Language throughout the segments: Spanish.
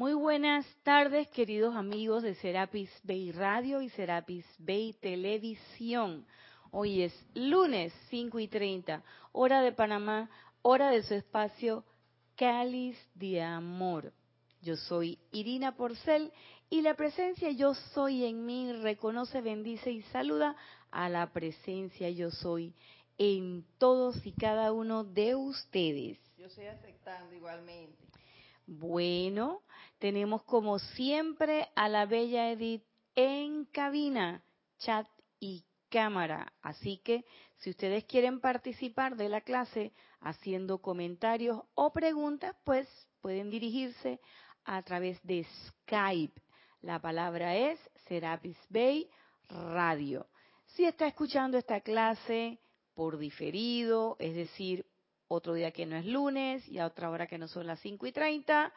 Muy buenas tardes, queridos amigos de Serapis Bay Radio y Serapis Bay Televisión. Hoy es lunes 5 y 30, hora de Panamá, hora de su espacio Cáliz de Amor. Yo soy Irina Porcel y la presencia Yo Soy en mí reconoce, bendice y saluda a la presencia Yo Soy en todos y cada uno de ustedes. Yo estoy aceptando igualmente. Bueno, tenemos como siempre a la bella Edith en cabina, chat y cámara. Así que si ustedes quieren participar de la clase haciendo comentarios o preguntas, pues pueden dirigirse a través de Skype. La palabra es Serapis Bay Radio. Si está escuchando esta clase por diferido, es decir, otro día que no es lunes y a otra hora que no son las 5 y 30,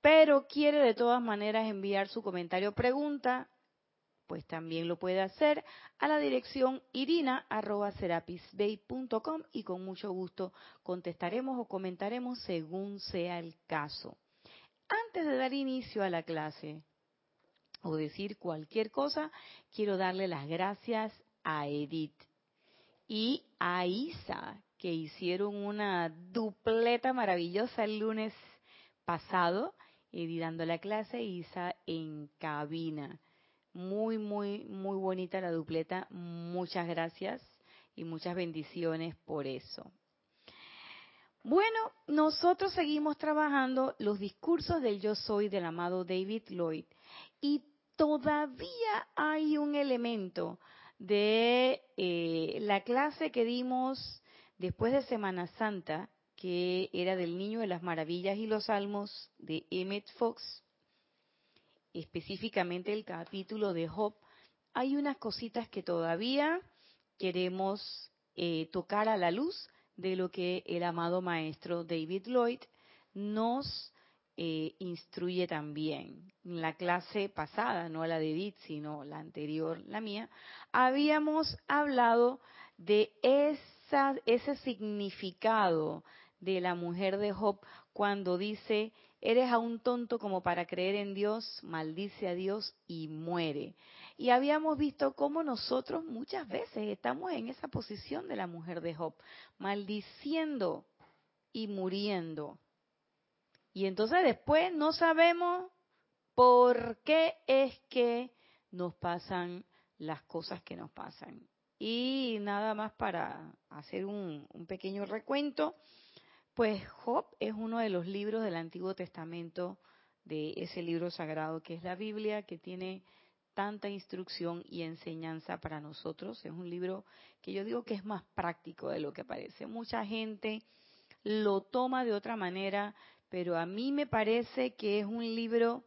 pero quiere de todas maneras enviar su comentario o pregunta, pues también lo puede hacer a la dirección irina.serapisbay.com y con mucho gusto contestaremos o comentaremos según sea el caso. Antes de dar inicio a la clase o decir cualquier cosa, quiero darle las gracias a Edith y a Isa, que hicieron una dupleta maravillosa el lunes pasado, Edith dando la clase, Isa en cabina. Muy, muy, muy bonita la dupleta. Muchas gracias y muchas bendiciones por eso. Bueno, nosotros seguimos trabajando los discursos del yo soy del amado David Lloyd y todavía hay un elemento de eh, la clase que dimos después de Semana Santa, que era del Niño de las Maravillas y los Salmos de Emmett Fox, específicamente el capítulo de Job, hay unas cositas que todavía queremos eh, tocar a la luz de lo que el amado maestro David Lloyd nos eh, instruye también. En la clase pasada, no la de Edith, sino la anterior, la mía, habíamos hablado de esa, ese significado de la mujer de Job cuando dice, eres aún tonto como para creer en Dios, maldice a Dios y muere. Y habíamos visto cómo nosotros muchas veces estamos en esa posición de la mujer de Job, maldiciendo y muriendo. Y entonces después no sabemos por qué es que nos pasan las cosas que nos pasan. Y nada más para hacer un, un pequeño recuento, pues Job es uno de los libros del Antiguo Testamento, de ese libro sagrado que es la Biblia, que tiene tanta instrucción y enseñanza para nosotros. Es un libro que yo digo que es más práctico de lo que parece. Mucha gente lo toma de otra manera, pero a mí me parece que es un libro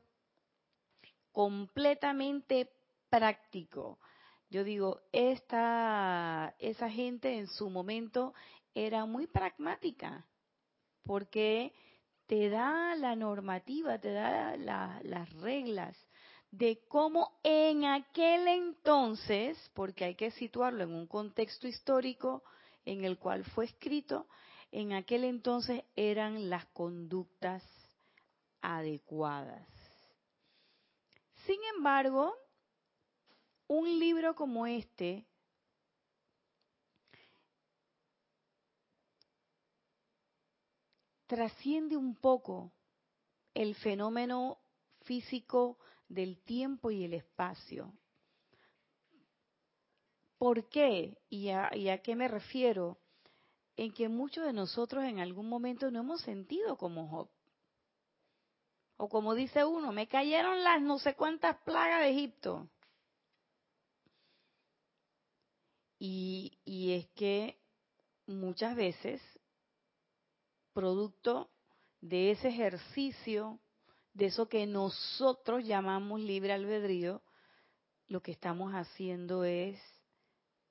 completamente práctico. Yo digo, esta, esa gente en su momento era muy pragmática porque te da la normativa, te da las reglas de cómo en aquel entonces, porque hay que situarlo en un contexto histórico en el cual fue escrito, en aquel entonces eran las conductas adecuadas. Sin embargo, un libro como este trasciende un poco el fenómeno físico del tiempo y el espacio. ¿Por qué? ¿Y a, qué me refiero? En que muchos de nosotros en algún momento no hemos sentido como Job. O como dice uno, me cayeron las no sé cuántas plagas de Egipto. Y, es que muchas veces producto de ese ejercicio, de eso que nosotros llamamos libre albedrío, lo que estamos haciendo es,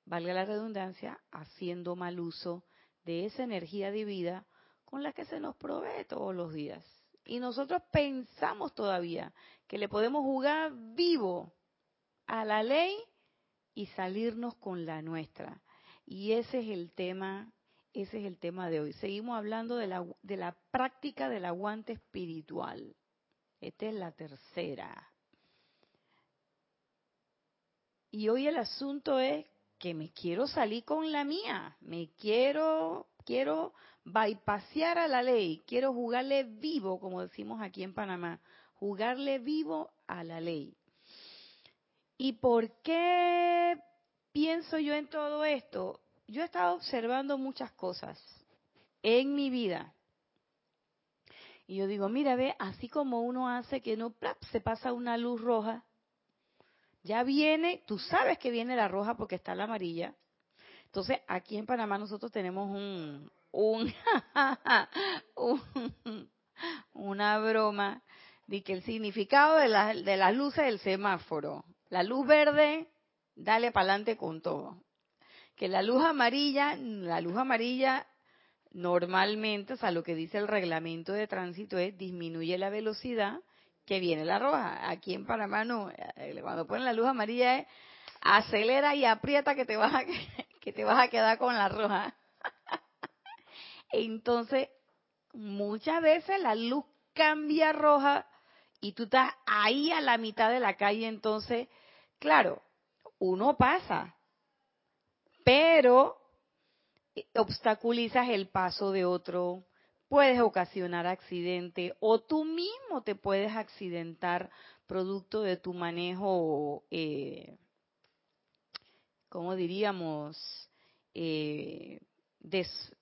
valga la redundancia, haciendo mal uso de esa energía divina con la que se nos provee todos los días. Y nosotros pensamos todavía que le podemos jugar vivo a la ley y salirnos con la nuestra. Y ese es el tema ese es el tema de hoy. Seguimos hablando de la, de la práctica del aguante espiritual. Esta es la tercera. Y hoy el asunto es que me quiero salir con la mía, me quiero, quiero bypasear a la ley, quiero jugarle vivo, como decimos aquí en Panamá, jugarle vivo a la ley. ¿Y por qué pienso yo en todo esto? Yo he estado observando muchas cosas en mi vida. Y yo digo, mira, ve, así como uno hace que no se pasa una luz roja, ya viene, tú sabes que viene la roja porque está la amarilla. Entonces, aquí en Panamá nosotros tenemos un, un, una broma de que el significado de, la, de las luces del semáforo, la luz verde, dale para adelante con todo. Que la luz amarilla, la luz amarilla normalmente, o sea, lo que dice el reglamento de tránsito es disminuye la velocidad que viene la roja. Aquí en Panamá no, eh, cuando ponen la luz amarilla es acelera y aprieta que te vas a, que te vas a quedar con la roja. Entonces, muchas veces la luz cambia roja y tú estás ahí a la mitad de la calle, entonces, claro, uno pasa, pero obstaculizas el paso de otro, puedes ocasionar accidente o tú mismo te puedes accidentar producto de tu manejo, eh, ¿cómo diríamos? Eh,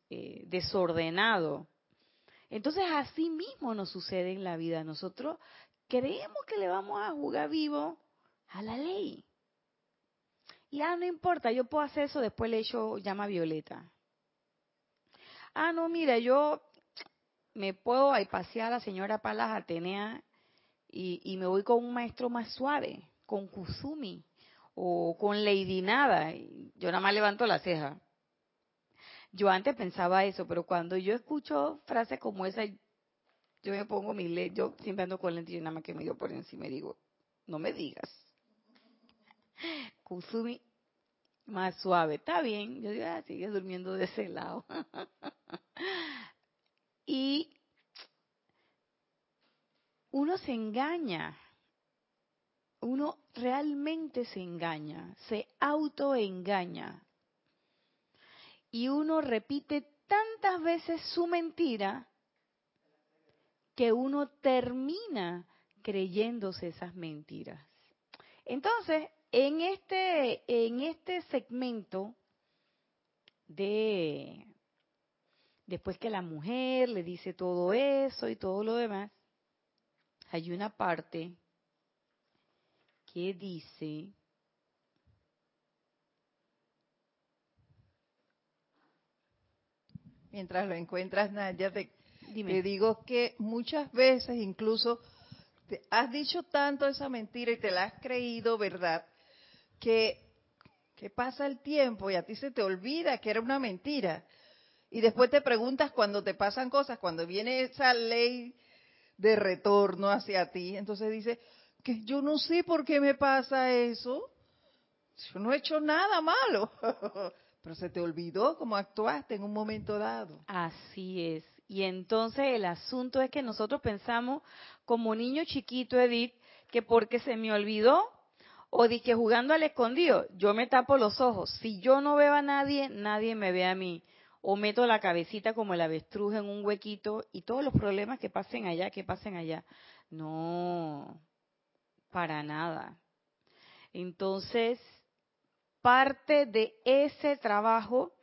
eh, desordenado. Entonces así mismo nos sucede en la vida. Nosotros creemos que le vamos a jugar vivo a la ley. Y ah, no importa, yo puedo hacer eso, después le echo llama violeta. Ah, no, mira, yo me puedo pasear a la señora Palas Atenea y, me voy con un maestro más suave, con Kusumi o con Lady Nada. Yo nada más levanto la ceja. Yo antes pensaba eso, pero cuando yo escucho frases como esa, yo me pongo mi lente, yo siempre ando con lente y nada más que me dio por encima y digo, no me digas. Kusumi más suave, está bien. Yo digo, ah, sigue durmiendo de ese lado. Y uno se engaña, uno realmente se engaña, se autoengaña. Y uno repite tantas veces su mentira que uno termina creyéndose esas mentiras. Entonces, en este, en este segmento de después que la mujer le dice todo eso y todo lo demás, hay una parte que dice, mientras lo encuentras, Nadia, te, te, digo que muchas veces incluso te has dicho tanto esa mentira y te la has creído, ¿verdad? Que, pasa el tiempo y a ti se te olvida que era una mentira. Y después te preguntas cuando te pasan cosas, cuando viene esa ley de retorno hacia ti, entonces dice que yo no sé por qué me pasa eso. Yo no he hecho nada malo. Pero se te olvidó cómo actuaste en un momento dado. Así es. Y entonces el asunto es que nosotros pensamos como niño chiquito, Edith, que porque se me olvidó o di que jugando al escondido, yo me tapo los ojos. Si yo no veo a nadie, nadie me ve a mí o meto la cabecita como el avestruz en un huequito y todos los problemas que pasen allá, que pasen allá. No, para nada. Entonces, parte de ese trabajo,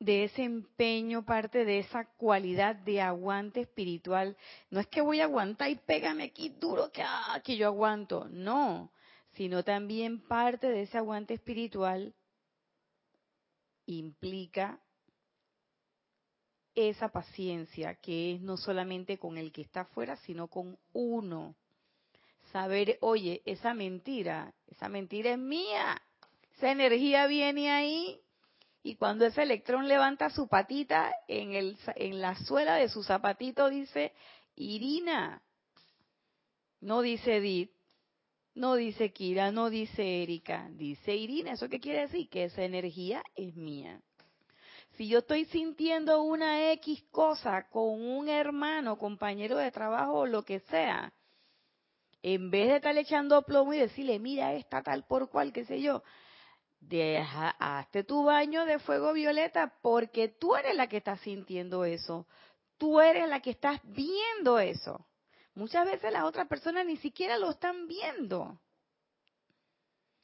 de ese empeño, parte de esa cualidad de aguante espiritual, no es que voy a aguantar y pégame aquí duro que, ah, que yo aguanto, no, sino también parte de ese aguante espiritual implica esa paciencia que es no solamente con el que está afuera, sino con uno. Saber, oye, esa mentira, esa mentira es mía, esa energía viene ahí y cuando ese electrón levanta su patita en, el, en la suela de su zapatito dice, Irina, no dice Edith, no dice Kira, no dice Erika, dice Irina. ¿Eso qué quiere decir? Que esa energía es mía. Si yo estoy sintiendo una X cosa con un hermano, compañero de trabajo o lo que sea, en vez de estar echando plomo y decirle, mira, esta tal por cual, qué sé yo, deja, hazte tu baño de fuego violeta porque tú eres la que está sintiendo eso. Tú eres la que estás viendo eso. Muchas veces las otras personas ni siquiera lo están viendo.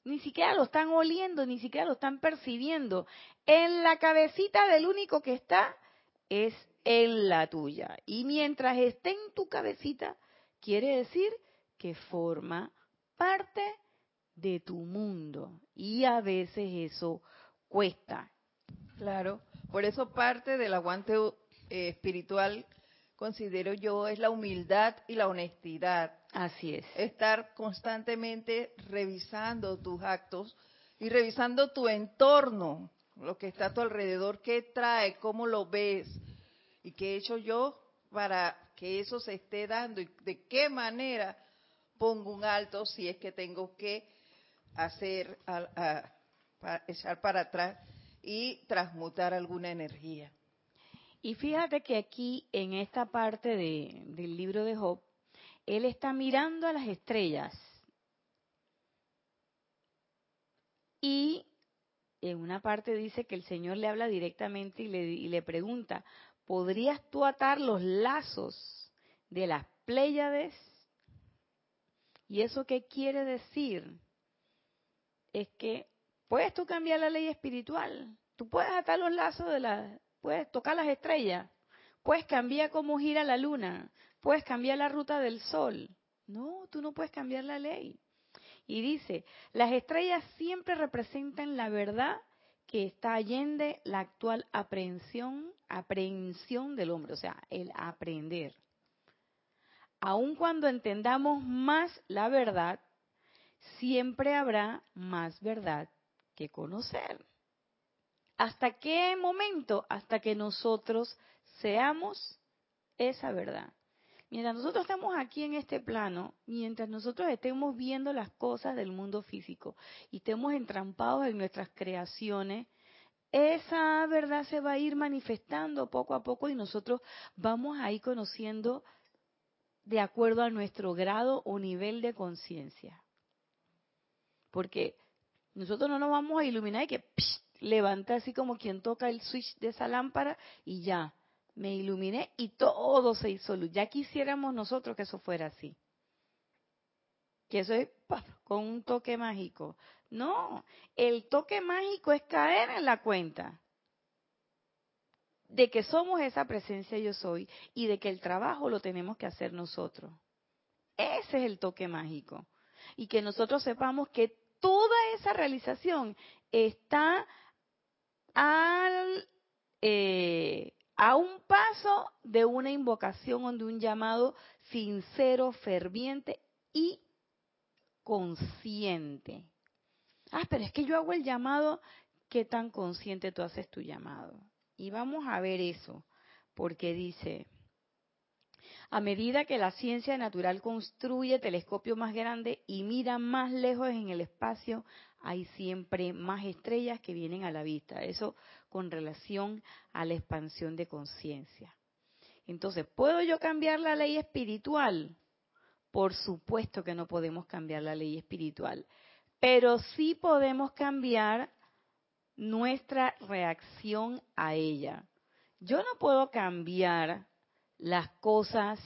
Ni siquiera lo están oliendo, ni siquiera lo están percibiendo. En la cabecita del único que está es en la tuya. Y mientras esté en tu cabecita, quiere decir que forma parte de tu mundo. Y a veces eso cuesta. Claro, por eso parte del aguante eh, espiritual, considero yo, es la humildad y la honestidad. Así es. Estar constantemente revisando tus actos y revisando tu entorno, lo que está a tu alrededor, qué trae, cómo lo ves y qué he hecho yo para que eso se esté dando y de qué manera pongo un alto si es que tengo que hacer, echar para atrás y transmutar alguna energía. Y fíjate que aquí en esta parte del libro de Job, él está mirando a las estrellas y en una parte dice que el Señor le habla directamente y le, y le pregunta, ¿podrías tú atar los lazos de las Pléyades? ¿Y eso qué quiere decir? Es que puedes tú cambiar la ley espiritual, tú puedes atar los lazos de la, puedes tocar las estrellas, puedes cambiar cómo gira la luna, puedes cambiar la ruta del sol. No, tú no puedes cambiar la ley. Y dice, las estrellas siempre representan la verdad que está allende la actual aprehensión, aprehensión del hombre, o sea, el aprender aun cuando entendamos más la verdad, siempre habrá más verdad que conocer. ¿Hasta qué momento? Hasta que nosotros seamos esa verdad. Mientras nosotros estamos aquí en este plano, mientras nosotros estemos viendo las cosas del mundo físico y estemos entrampados en nuestras creaciones, esa verdad se va a ir manifestando poco a poco y nosotros vamos a ir conociendo de acuerdo a nuestro grado o nivel de conciencia. Porque nosotros no nos vamos a iluminar y que levanta así como quien toca el switch de esa lámpara y ya, me iluminé y todo se hizo. Ya quisiéramos nosotros que eso fuera así. Que eso es con un toque mágico. No, el toque mágico es caer en la cuenta de que somos esa presencia yo soy y de que el trabajo lo tenemos que hacer nosotros. Ese es el toque mágico. Y que nosotros sepamos que toda esa realización está eh, a un paso de una invocación o de un llamado sincero, ferviente y consciente. Ah, pero es que yo hago el llamado, ¿qué tan consciente tú haces tu llamado? Y vamos a ver eso, porque dice, a medida que la ciencia natural construye telescopios más grandes y mira más lejos en el espacio, hay siempre más estrellas que vienen a la vista. Eso con relación a la expansión de conciencia. Entonces, ¿puedo yo cambiar la ley espiritual? Por supuesto que no podemos cambiar la ley espiritual, pero sí podemos cambiar nuestra reacción a ella. Yo no puedo cambiar las cosas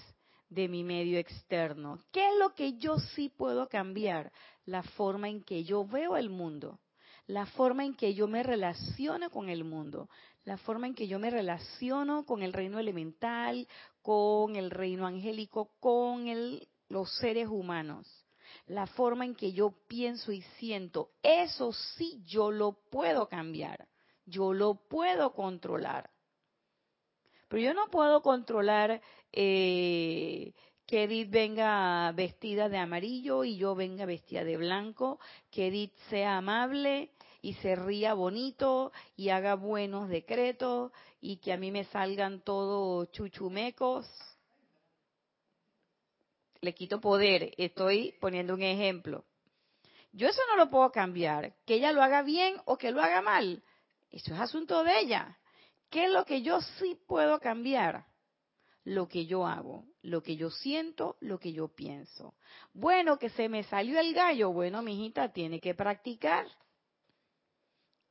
de mi medio externo. ¿Qué es lo que yo sí puedo cambiar? La forma en que yo veo el mundo, la forma en que yo me relaciono con el mundo, la forma en que yo me relaciono con el reino elemental, con el reino angélico, con los seres humanos la forma en que yo pienso y siento, eso sí yo lo puedo cambiar, yo lo puedo controlar. Pero yo no puedo controlar eh, que Edith venga vestida de amarillo y yo venga vestida de blanco, que Edith sea amable y se ría bonito y haga buenos decretos y que a mí me salgan todos chuchumecos le quito poder, estoy poniendo un ejemplo. Yo eso no lo puedo cambiar, que ella lo haga bien o que lo haga mal, eso es asunto de ella. ¿Qué es lo que yo sí puedo cambiar? Lo que yo hago, lo que yo siento, lo que yo pienso. Bueno, que se me salió el gallo. Bueno, mi hijita tiene que practicar.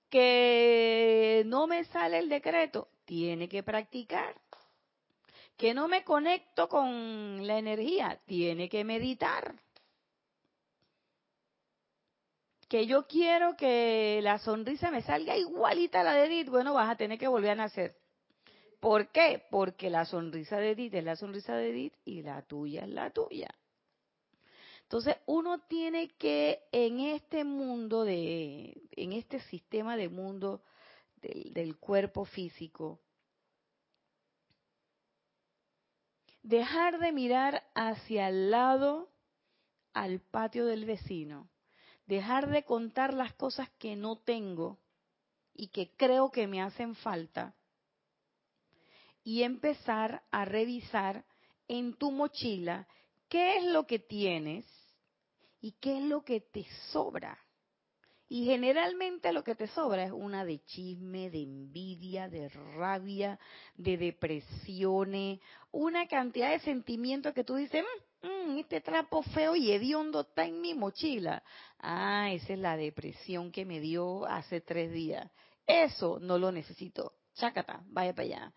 Que no me sale el decreto, tiene que practicar. Que no me conecto con la energía, tiene que meditar. Que yo quiero que la sonrisa me salga igualita a la de Edith, bueno, vas a tener que volver a nacer. ¿Por qué? Porque la sonrisa de Edith es la sonrisa de Edith y la tuya es la tuya. Entonces, uno tiene que en este mundo de, en este sistema de mundo del, del cuerpo físico, dejar de mirar hacia el lado al patio del vecino dejar de contar las cosas que no tengo y que creo que me hacen falta y empezar a revisar en tu mochila qué es lo que tienes y qué es lo que te sobra. Y generalmente lo que te sobra es una de chisme, de envidia, de rabia, de depresiones, una cantidad de sentimientos que tú dices, mm, mm, este trapo feo y hediondo está en mi mochila. Ah, esa es la depresión que me dio hace tres días. Eso no lo necesito. Chácata, vaya para allá.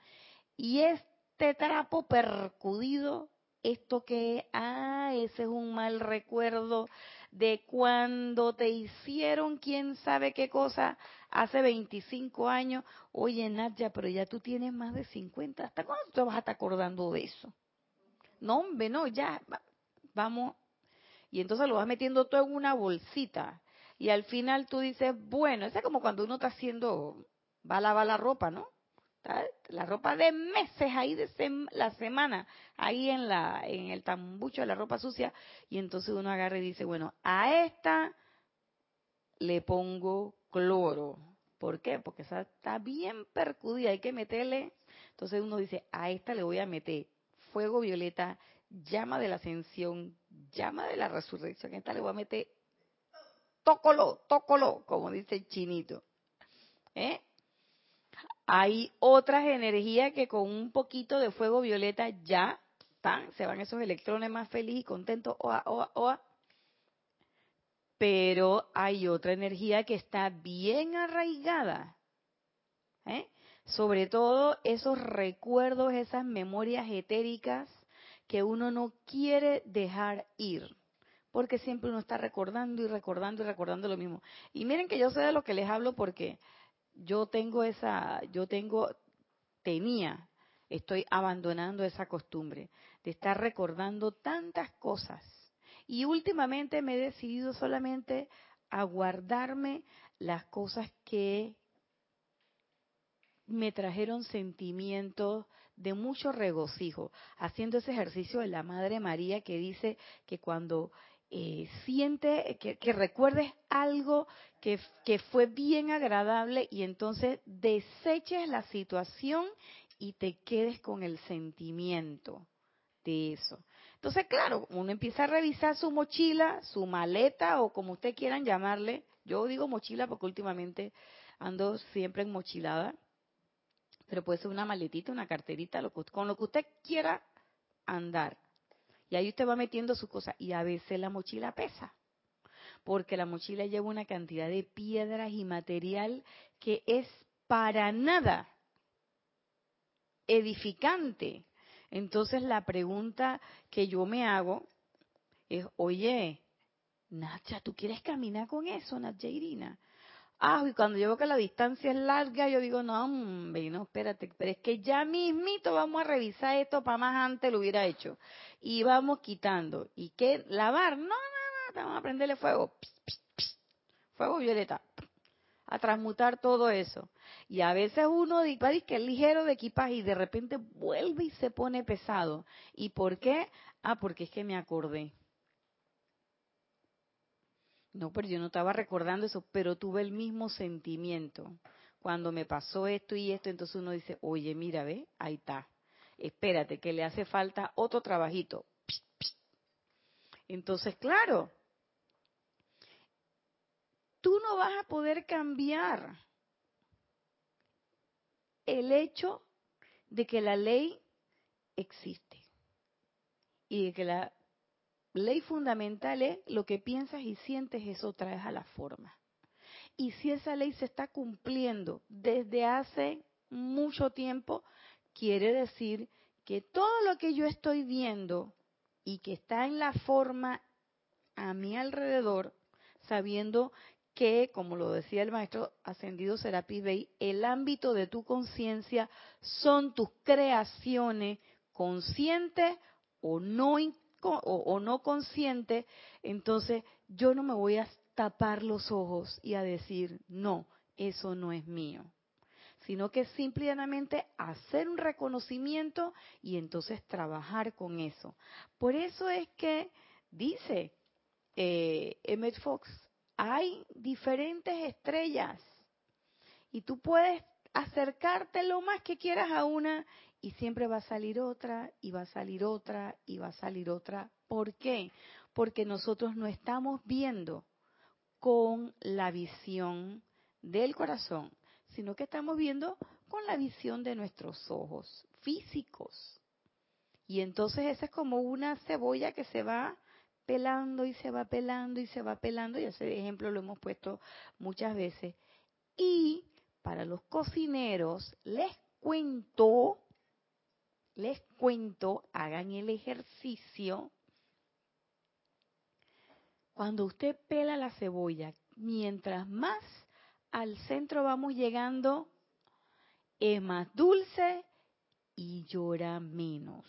Y este trapo percudido, esto que, ah, ese es un mal recuerdo de cuando te hicieron quién sabe qué cosa hace 25 años. Oye, Nadia, pero ya tú tienes más de 50. ¿Hasta cuándo te vas a estar acordando de eso? No, hombre, no, ya, vamos. Y entonces lo vas metiendo todo en una bolsita. Y al final tú dices, bueno, es como cuando uno está haciendo, va lavar la ropa, ¿no? la ropa de meses ahí de la semana ahí en la en el tambucho de la ropa sucia y entonces uno agarra y dice bueno a esta le pongo cloro ¿por qué? porque esa está bien percudida hay que meterle entonces uno dice a esta le voy a meter fuego violeta llama de la ascensión llama de la resurrección esta le voy a meter tócolo tócolo como dice el chinito ¿eh? Hay otras energías que con un poquito de fuego violeta ya se van esos electrones más felices y contentos, oa, oa, oa. Pero hay otra energía que está bien arraigada. ¿eh? Sobre todo esos recuerdos, esas memorias etéricas que uno no quiere dejar ir porque siempre uno está recordando y recordando y recordando lo mismo. Y miren que yo sé de lo que les hablo porque yo tengo esa, yo tengo, tenía, estoy abandonando esa costumbre de estar recordando tantas cosas. Y últimamente me he decidido solamente a guardarme las cosas que me trajeron sentimientos de mucho regocijo, haciendo ese ejercicio de la Madre María que dice que cuando eh, siente, que, recuerdes algo que, fue bien agradable y entonces deseches la situación y te quedes con el sentimiento de eso. Entonces, claro, uno empieza a revisar su mochila, su maleta o como ustedes quieran llamarle. Yo digo mochila porque últimamente ando siempre en mochilada, pero puede ser una maletita, una carterita, con lo que usted quiera andar. Y ahí usted va metiendo su cosa y a veces la mochila pesa, porque la mochila lleva una cantidad de piedras y material que es para nada edificante. Entonces la pregunta que yo me hago es, oye, Nacha, ¿tú quieres caminar con eso, Nacha Irina? Ah, y cuando yo veo que la distancia es larga, yo digo, no, hombre, no, espérate, pero es que ya mismito vamos a revisar esto para más antes lo hubiera hecho. Y vamos quitando. ¿Y qué? ¿Lavar? No, no, no, vamos a prenderle fuego. fuego violeta. A transmutar todo eso. Y a veces uno dice que es ligero de equipaje y de repente vuelve y se pone pesado. ¿Y por qué? Ah, porque es que me acordé no, pero yo no estaba recordando eso, pero tuve el mismo sentimiento. Cuando me pasó esto y esto, entonces uno dice, oye, mira, ve, ahí está. Espérate, que le hace falta otro trabajito. Entonces, claro, tú no vas a poder cambiar el hecho de que la ley existe y de que la ley fundamental es lo que piensas y sientes, eso traes a la forma. Y si esa ley se está cumpliendo desde hace mucho tiempo, quiere decir que todo lo que yo estoy viendo y que está en la forma a mi alrededor, sabiendo que, como lo decía el maestro ascendido Serapis Bey, el ámbito de tu conciencia son tus creaciones conscientes o no, o, no conscientes, entonces yo no me voy a tapar los ojos y a decir, no, eso no es mío sino que simplemente hacer un reconocimiento y entonces trabajar con eso. Por eso es que dice eh, Emmett Fox, hay diferentes estrellas y tú puedes acercarte lo más que quieras a una y siempre va a salir otra y va a salir otra y va a salir otra. ¿Por qué? Porque nosotros no estamos viendo con la visión del corazón, sino que estamos viendo con la visión de nuestros ojos físicos. Y entonces esa es como una cebolla que se va pelando y se va pelando y se va pelando, y ese ejemplo lo hemos puesto muchas veces. Y para los cocineros, les cuento, les cuento, hagan el ejercicio. Cuando usted pela la cebolla, mientras más al centro vamos llegando, es más dulce y llora menos.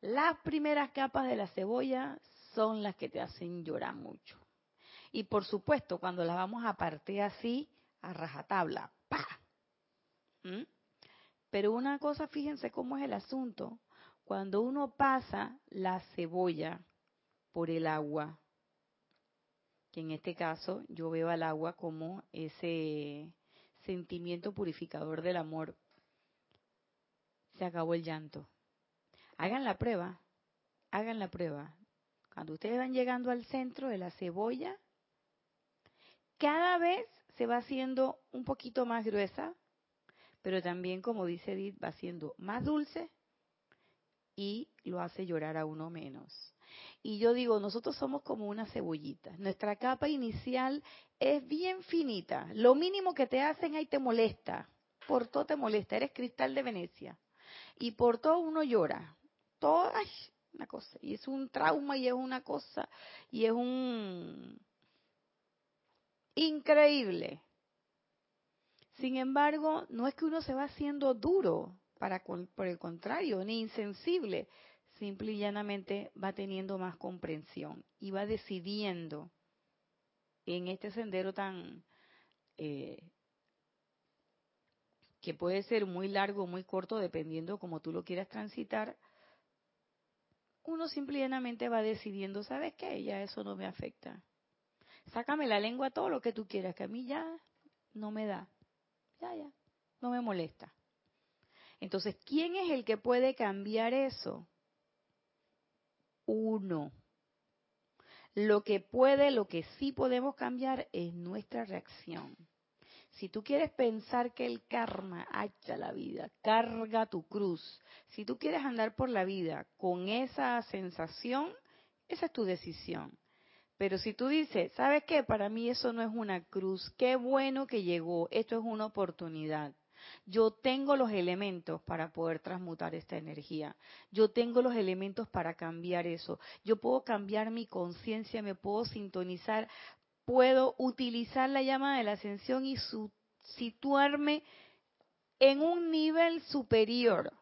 Las primeras capas de la cebolla son las que te hacen llorar mucho. Y por supuesto, cuando las vamos a partir así, a rajatabla, ¡pa! Pero una cosa, fíjense cómo es el asunto. Cuando uno pasa la cebolla por el agua, que en este caso yo veo al agua como ese sentimiento purificador del amor. Se acabó el llanto. Hagan la prueba, hagan la prueba. Cuando ustedes van llegando al centro de la cebolla, cada vez se va haciendo un poquito más gruesa, pero también, como dice Edith, va siendo más dulce y lo hace llorar a uno menos. Y yo digo, nosotros somos como una cebollita. Nuestra capa inicial es bien finita. Lo mínimo que te hacen ahí te molesta. Por todo te molesta. Eres cristal de Venecia. Y por todo uno llora. Todo, ay, una cosa. Y es un trauma y es una cosa. Y es un... Increíble. Sin embargo, no es que uno se va haciendo duro, para, por el contrario, ni insensible, simple y llanamente va teniendo más comprensión y va decidiendo en este sendero tan eh, que puede ser muy largo o muy corto dependiendo como tú lo quieras transitar, uno simple y llanamente va decidiendo, ¿sabes qué? Ya eso no me afecta. Sácame la lengua todo lo que tú quieras, que a mí ya no me da. Ya, ya, no me molesta. Entonces, ¿quién es el que puede cambiar eso? uno. Lo que puede, lo que sí podemos cambiar es nuestra reacción. Si tú quieres pensar que el karma hacha la vida, carga tu cruz. Si tú quieres andar por la vida con esa sensación, esa es tu decisión. Pero si tú dices, ¿sabes qué? Para mí eso no es una cruz. Qué bueno que llegó. Esto es una oportunidad. Yo tengo los elementos para poder transmutar esta energía. Yo tengo los elementos para cambiar eso. Yo puedo cambiar mi conciencia, me puedo sintonizar, puedo utilizar la llama de la ascensión y situarme en un nivel superior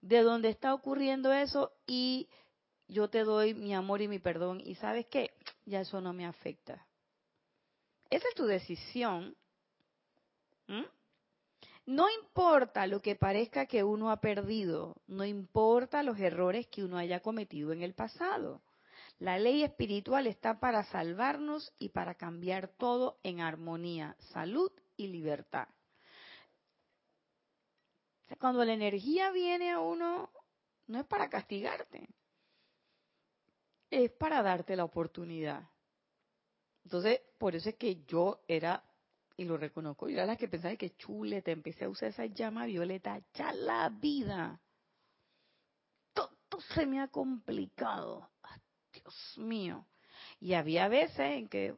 de donde está ocurriendo eso y yo te doy mi amor y mi perdón y sabes qué, ya eso no me afecta. Esa es tu decisión. No importa lo que parezca que uno ha perdido, no importa los errores que uno haya cometido en el pasado. La ley espiritual está para salvarnos y para cambiar todo en armonía, salud y libertad. Cuando la energía viene a uno, no es para castigarte, es para darte la oportunidad. Entonces, por eso es que yo era y lo reconozco, yo era la que pensaba que chule, te empecé a usar esa llama violeta, ya la vida. Todo se me ha complicado. Dios mío. Y había veces en que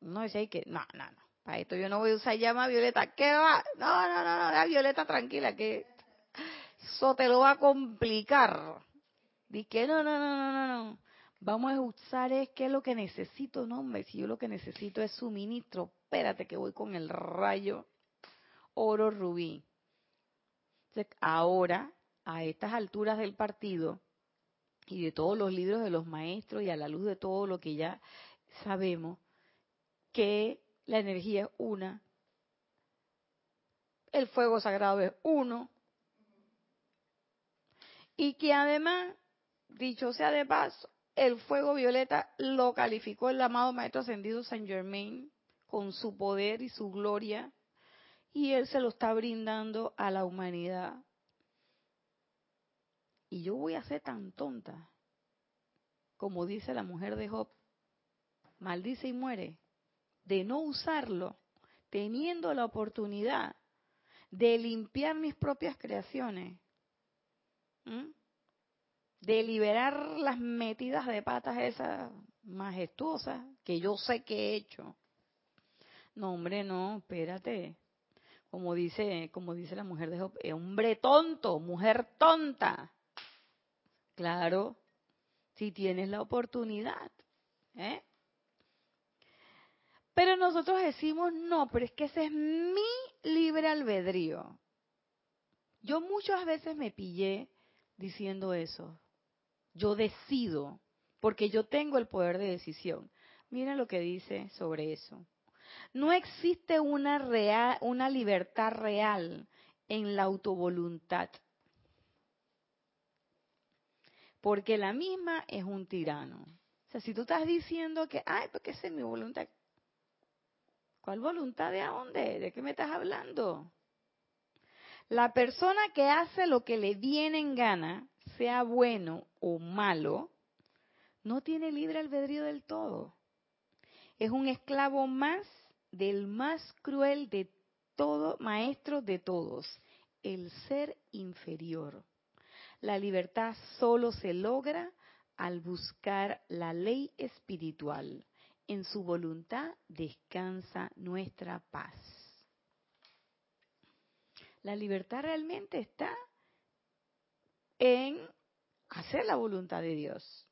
uno decía que, no, no, no, para esto yo no voy a usar llama violeta. ¿Qué va? No, no, no, no, la violeta tranquila, que eso te lo va a complicar. Dije, no, no, no, no, no, no. Vamos a usar es qué es lo que necesito, no, hombre. Si yo lo que necesito es suministro, espérate que voy con el rayo oro rubí. ahora, a estas alturas del partido y de todos los libros de los maestros y a la luz de todo lo que ya sabemos, que la energía es una, el fuego sagrado es uno, y que además, dicho sea de paso, el fuego violeta lo calificó el amado Maestro Ascendido Saint Germain con su poder y su gloria, y él se lo está brindando a la humanidad. Y yo voy a ser tan tonta, como dice la mujer de Job, maldice y muere, de no usarlo, teniendo la oportunidad de limpiar mis propias creaciones, de liberar las metidas de patas esas majestuosas que yo sé que he hecho. No, hombre, no, espérate. Como dice, como dice la mujer de Job, hombre tonto, mujer tonta. Claro, si tienes la oportunidad. ¿eh? Pero nosotros decimos, no, pero es que ese es mi libre albedrío. Yo muchas veces me pillé diciendo eso. Yo decido, porque yo tengo el poder de decisión. Mira lo que dice sobre eso. No existe una, una libertad real en la autovoluntad, porque la misma es un tirano. O sea, si tú estás diciendo que, ay, porque esa es mi voluntad, ¿cuál voluntad de dónde? ¿De qué me estás hablando? La persona que hace lo que le viene en gana, sea bueno o malo, no tiene libre albedrío del todo. Es un esclavo más del más cruel de todo, maestro de todos, el ser inferior. La libertad solo se logra al buscar la ley espiritual. En su voluntad descansa nuestra paz. La libertad realmente está en hacer la voluntad de Dios.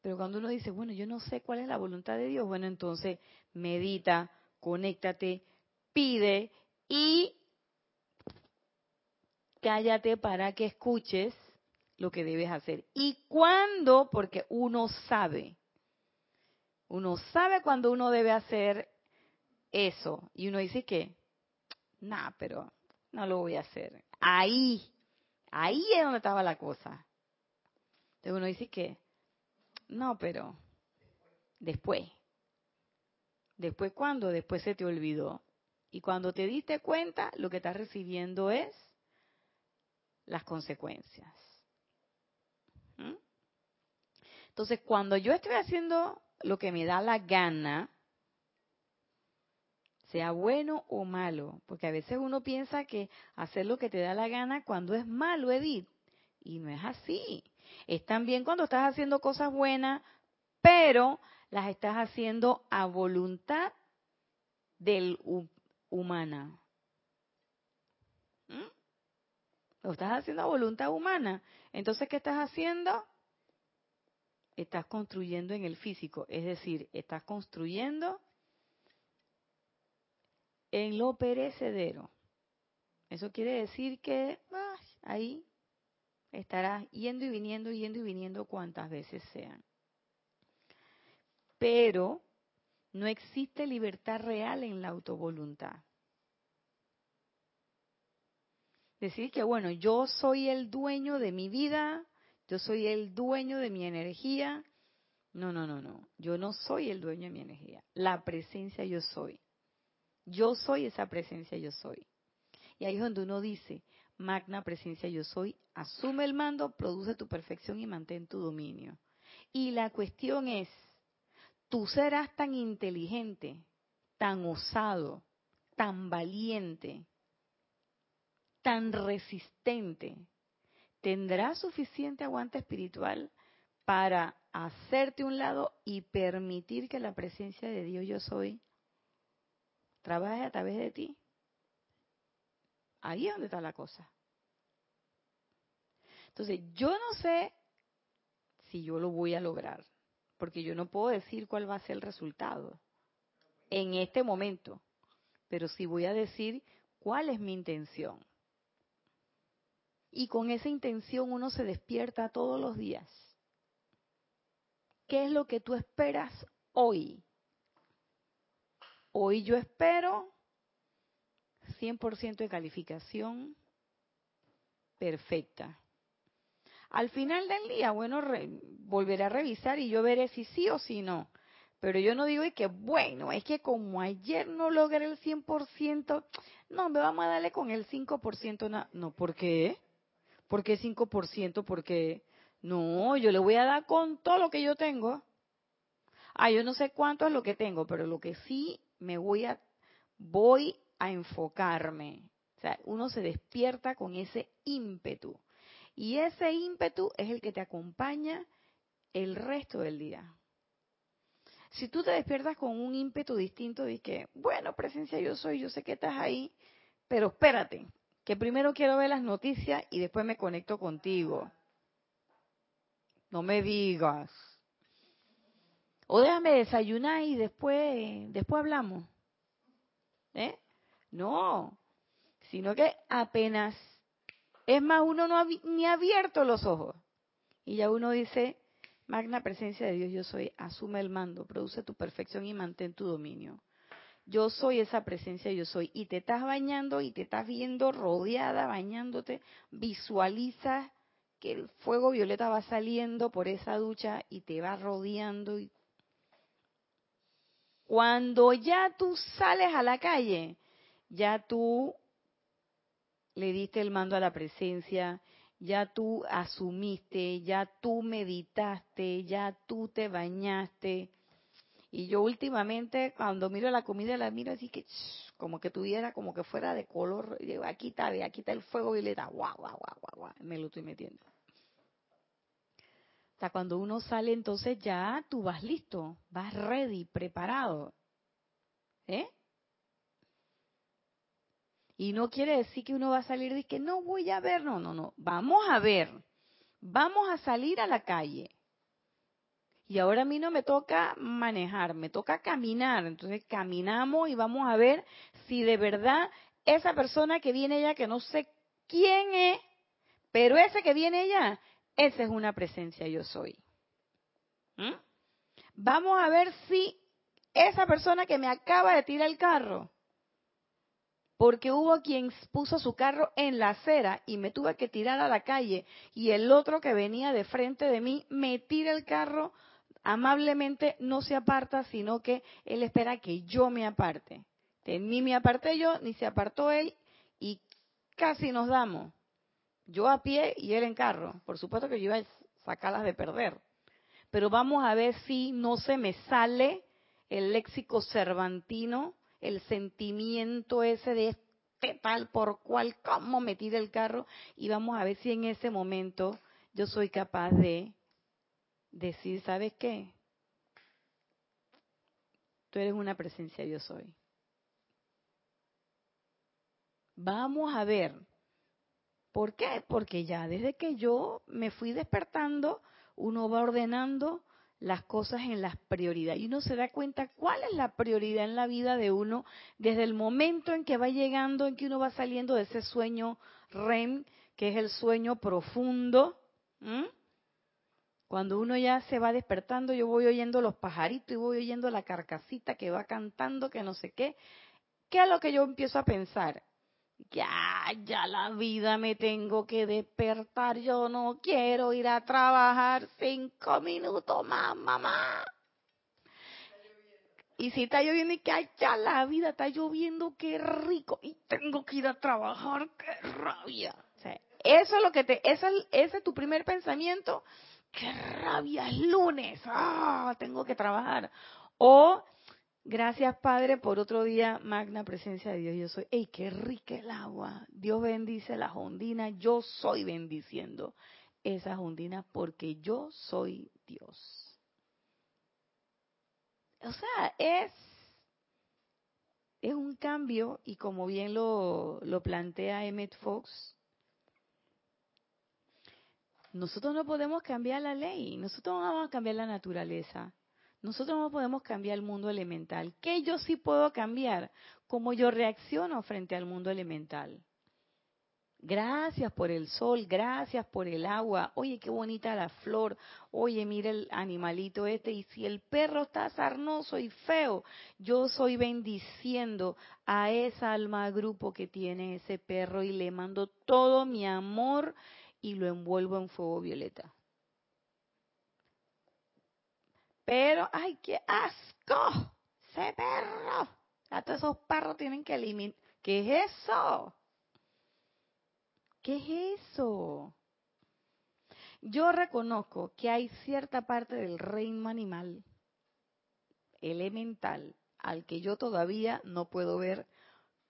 Pero cuando uno dice, bueno, yo no sé cuál es la voluntad de Dios, bueno, entonces medita, conéctate, pide y cállate para que escuches lo que debes hacer. ¿Y cuándo? Porque uno sabe. Uno sabe cuando uno debe hacer eso. Y uno dice que, nah, pero no lo voy a hacer. Ahí, ahí es donde estaba la cosa. Entonces uno dice que, no, pero después. ¿Después cuándo? Después se te olvidó. Y cuando te diste cuenta, lo que estás recibiendo es las consecuencias. ¿Mm? Entonces, cuando yo estoy haciendo lo que me da la gana, sea bueno o malo, porque a veces uno piensa que hacer lo que te da la gana cuando es malo, Edith, y no es así. Es también cuando estás haciendo cosas buenas, pero las estás haciendo a voluntad del humana. ¿Mm? Lo estás haciendo a voluntad humana. Entonces, ¿qué estás haciendo? Estás construyendo en el físico, es decir, estás construyendo en lo perecedero. Eso quiere decir que ah, ahí estarás yendo y viniendo, yendo y viniendo cuantas veces sean. Pero no existe libertad real en la autovoluntad. Decir que, bueno, yo soy el dueño de mi vida, yo soy el dueño de mi energía. No, no, no, no. Yo no soy el dueño de mi energía. La presencia yo soy. Yo soy esa presencia yo soy. Y ahí es donde uno dice, magna presencia yo soy, asume el mando, produce tu perfección y mantén tu dominio. Y la cuestión es, tú serás tan inteligente, tan osado, tan valiente, tan resistente, tendrás suficiente aguante espiritual para hacerte un lado y permitir que la presencia de Dios yo soy trabaje a través de ti. Ahí es donde está la cosa. Entonces, yo no sé si yo lo voy a lograr, porque yo no puedo decir cuál va a ser el resultado en este momento, pero sí voy a decir cuál es mi intención. Y con esa intención uno se despierta todos los días. ¿Qué es lo que tú esperas hoy? Hoy yo espero 100% de calificación perfecta. Al final del día, bueno, volveré a revisar y yo veré si sí o si no. Pero yo no digo que, bueno, es que como ayer no logré el 100%, no, me vamos a darle con el 5%. No, ¿por qué? ¿Por qué 5%? Porque no, yo le voy a dar con todo lo que yo tengo. Ah, yo no sé cuánto es lo que tengo, pero lo que sí me voy a, voy a enfocarme. O sea, uno se despierta con ese ímpetu. Y ese ímpetu es el que te acompaña el resto del día. Si tú te despiertas con un ímpetu distinto de que, bueno, presencia yo soy, yo sé que estás ahí, pero espérate, que primero quiero ver las noticias y después me conecto contigo. No me digas. O déjame desayunar y después, después hablamos. ¿Eh? No, sino que apenas, es más, uno no ha ni abierto los ojos. Y ya uno dice, magna presencia de Dios, yo soy, asume el mando, produce tu perfección y mantén tu dominio. Yo soy esa presencia, yo soy. Y te estás bañando y te estás viendo rodeada, bañándote. Visualiza que el fuego violeta va saliendo por esa ducha y te va rodeando. Y... Cuando ya tú sales a la calle, ya tú le diste el mando a la presencia, ya tú asumiste, ya tú meditaste, ya tú te bañaste y yo últimamente cuando miro la comida la miro así que como que tuviera, como que fuera de color. Y aquí está, aquí está el fuego violeta. Guau, guau, guau, guau, guau. Me lo estoy metiendo. Sea, cuando uno sale entonces ya tú vas listo, vas ready, preparado. ¿Eh? Y no quiere decir que uno va a salir y que no voy a ver, no, no, no. Vamos a ver. Vamos a salir a la calle. Y ahora a mí no me toca manejar, me toca caminar. Entonces caminamos y vamos a ver si de verdad esa persona que viene allá, que no sé quién es, pero ese que viene allá, esa es una presencia yo soy. ¿Mm? Vamos a ver si esa persona que me acaba de tirar el carro, porque hubo quien puso su carro en la acera y me tuve que tirar a la calle y el otro que venía de frente de mí me tira el carro amablemente no se aparta, sino que él espera que yo me aparte. ni me aparté yo, ni se apartó él, y casi nos damos. Yo a pie y él en carro. Por supuesto que yo iba a sacarlas de perder. Pero vamos a ver si no se me sale el léxico cervantino, el sentimiento ese de este tal por cual, cómo me tira el carro, y vamos a ver si en ese momento yo soy capaz de decir, ¿sabes qué? Tú eres una presencia, yo soy. Vamos a ver. ¿Por qué? Porque ya desde que yo me fui despertando, uno va ordenando las cosas en las prioridades y uno se da cuenta cuál es la prioridad en la vida de uno desde el momento en que va llegando, en que uno va saliendo de ese sueño REM, que es el sueño profundo. Cuando uno ya se va despertando, yo voy oyendo los pajaritos y voy oyendo la carcasita que va cantando, que no sé qué. ¿Qué es lo que yo empiezo a pensar? Ya, ya la vida me tengo que despertar, yo no quiero ir a trabajar cinco minutos más, mamá. Y si está lloviendo y que ya la vida está lloviendo, qué rico. Y tengo que ir a trabajar, qué rabia. eso es lo que te, ese es tu primer pensamiento qué rabia, es lunes, ah, tengo que trabajar. O Gracias, Padre, por otro día, magna presencia de Dios. Yo soy, ¡ey, qué rica el agua! Dios bendice las ondinas. Yo soy bendiciendo esas ondinas porque yo soy Dios. O sea, es, es un cambio y como bien lo, lo plantea Emmett Fox, nosotros no podemos cambiar la ley, nosotros no vamos a cambiar la naturaleza, nosotros no podemos cambiar el mundo elemental. ¿Qué yo sí puedo cambiar? Cómo yo reacciono frente al mundo elemental. Gracias por el sol, gracias por el agua. Oye, qué bonita la flor. Oye, mira el animalito este. Y si el perro está sarnoso y feo, yo soy bendiciendo a esa alma grupo que tiene ese perro y le mando todo mi amor y lo envuelvo en fuego violeta. Pero, ¡ay, qué asco! ¡Ese perro! A todos esos perros tienen que eliminar. ¿Qué es eso? ¿Qué es eso? Yo reconozco que hay cierta parte del reino animal elemental al que yo todavía no puedo ver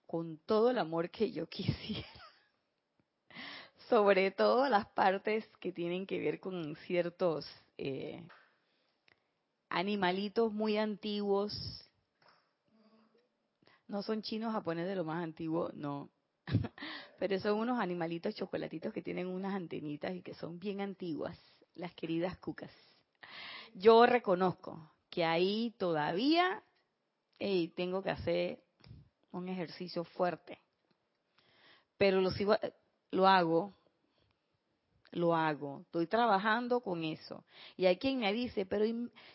con todo el amor que yo quisiera. Sobre todo las partes que tienen que ver con ciertos eh, animalitos muy antiguos. No son chinos japoneses de lo más antiguo, no. Pero son unos animalitos chocolatitos que tienen unas antenitas y que son bien antiguas, las queridas cucas. Yo reconozco que ahí todavía tengo que hacer un ejercicio fuerte. Pero lo, sigo, lo hago lo hago. Estoy trabajando con eso. Y hay quien me dice, pero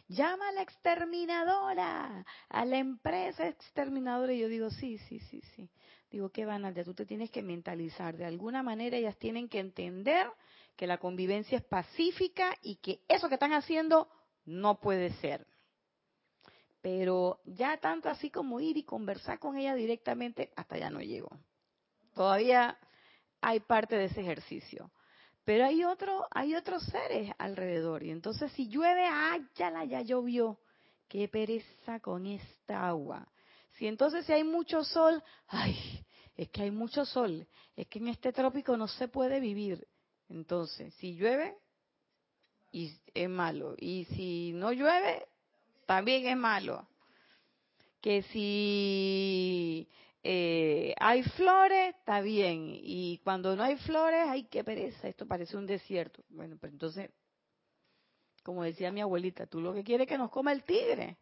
llama a la exterminadora, a la empresa exterminadora. Y yo digo, sí, sí, sí, sí. Digo, ¿qué van a hacer? Tú te tienes que mentalizar. De alguna manera ellas tienen que entender que la convivencia es pacífica y que eso que están haciendo no puede ser. Pero ya tanto así como ir y conversar con ella directamente, hasta ya no llego. Todavía hay parte de ese ejercicio. Pero hay otro, hay otros seres alrededor. Y entonces si llueve, ¡ay, ya ya llovió! ¡Qué pereza con esta agua! Si entonces si hay mucho sol, ¡ay! Es que hay mucho sol. Es que en este trópico no se puede vivir. Entonces, si llueve, y es malo. Y si no llueve, también es malo. Que si eh, hay flores, está bien, y cuando no hay flores, hay que pereza, esto parece un desierto. Bueno, pues entonces, como decía mi abuelita, tú lo que quieres es que nos coma el tigre,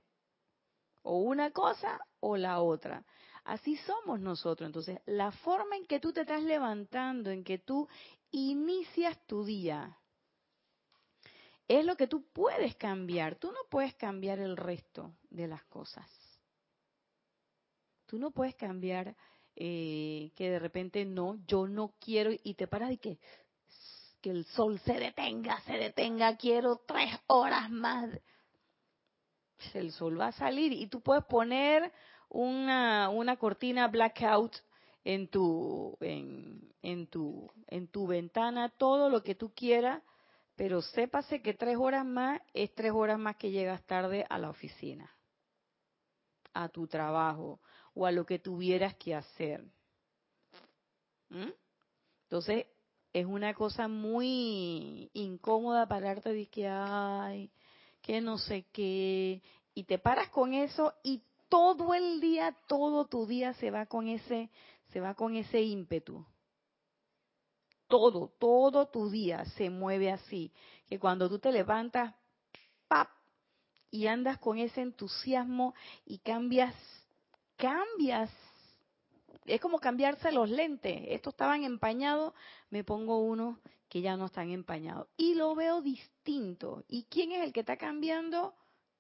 o una cosa o la otra. Así somos nosotros. Entonces, la forma en que tú te estás levantando, en que tú inicias tu día, es lo que tú puedes cambiar. Tú no puedes cambiar el resto de las cosas. Tú no puedes cambiar eh, que de repente no, yo no quiero y te paras y que, que el sol se detenga, se detenga, quiero tres horas más. El sol va a salir y tú puedes poner una, una cortina blackout en tu, en, en, tu, en tu ventana, todo lo que tú quieras, pero sépase que tres horas más es tres horas más que llegas tarde a la oficina, a tu trabajo, o a lo que tuvieras que hacer. ¿Mm? Entonces, es una cosa muy incómoda pararte y que, ay, que no sé qué, y te paras con eso y todo el día, todo tu día se va con ese, se va con ese ímpetu. Todo, todo tu día se mueve así, que cuando tú te levantas, ¡pap! y andas con ese entusiasmo y cambias cambias. Es como cambiarse los lentes. Estos estaban empañados, me pongo uno que ya no están empañados. Y lo veo distinto. ¿Y quién es el que está cambiando?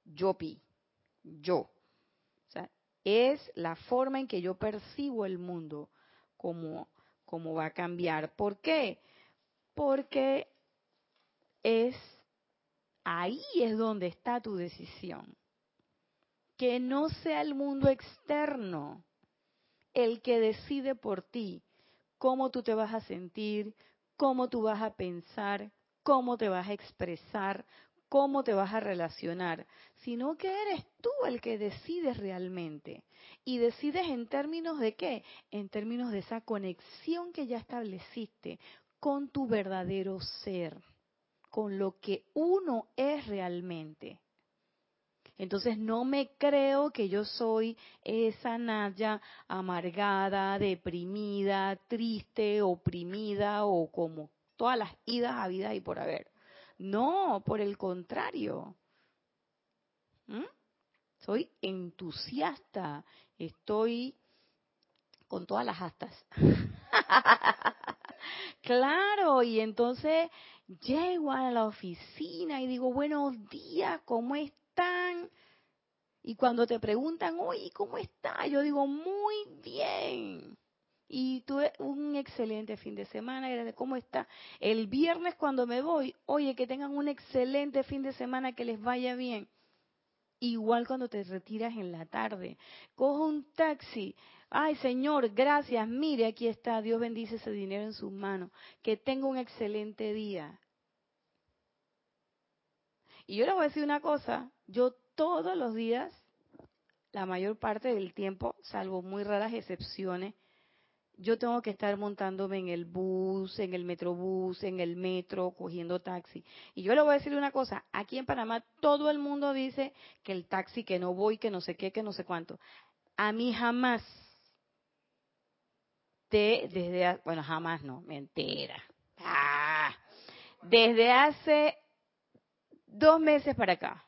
Yo, Pi. Yo. O sea, es la forma en que yo percibo el mundo como, como va a cambiar. ¿Por qué? Porque es ahí es donde está tu decisión que no sea el mundo externo el que decide por ti cómo tú te vas a sentir, cómo tú vas a pensar, cómo te vas a expresar, cómo te vas a relacionar, sino que eres tú el que decides realmente. Y decides en términos de qué? En términos de esa conexión que ya estableciste con tu verdadero ser, con lo que uno es realmente. Entonces no me creo que yo soy esa Naya amargada, deprimida, triste, oprimida o como todas las idas a vida y por haber. No, por el contrario. ¿Mm? Soy entusiasta, estoy con todas las astas. claro, y entonces llego a la oficina y digo, buenos días, ¿cómo están? Y cuando te preguntan, oye, ¿cómo está? Yo digo, muy bien. Y tuve un excelente fin de semana. ¿Cómo está? El viernes cuando me voy, oye, que tengan un excelente fin de semana, que les vaya bien. Igual cuando te retiras en la tarde. Cojo un taxi. Ay, Señor, gracias. Mire, aquí está. Dios bendice ese dinero en sus manos. Que tenga un excelente día. Y yo les voy a decir una cosa. Yo todos los días, la mayor parte del tiempo, salvo muy raras excepciones, yo tengo que estar montándome en el bus, en el metrobús, en el metro, cogiendo taxi. Y yo le voy a decir una cosa, aquí en Panamá todo el mundo dice que el taxi, que no voy, que no sé qué, que no sé cuánto. A mí jamás, de, desde, bueno, jamás no, mentira. Ah, desde hace dos meses para acá.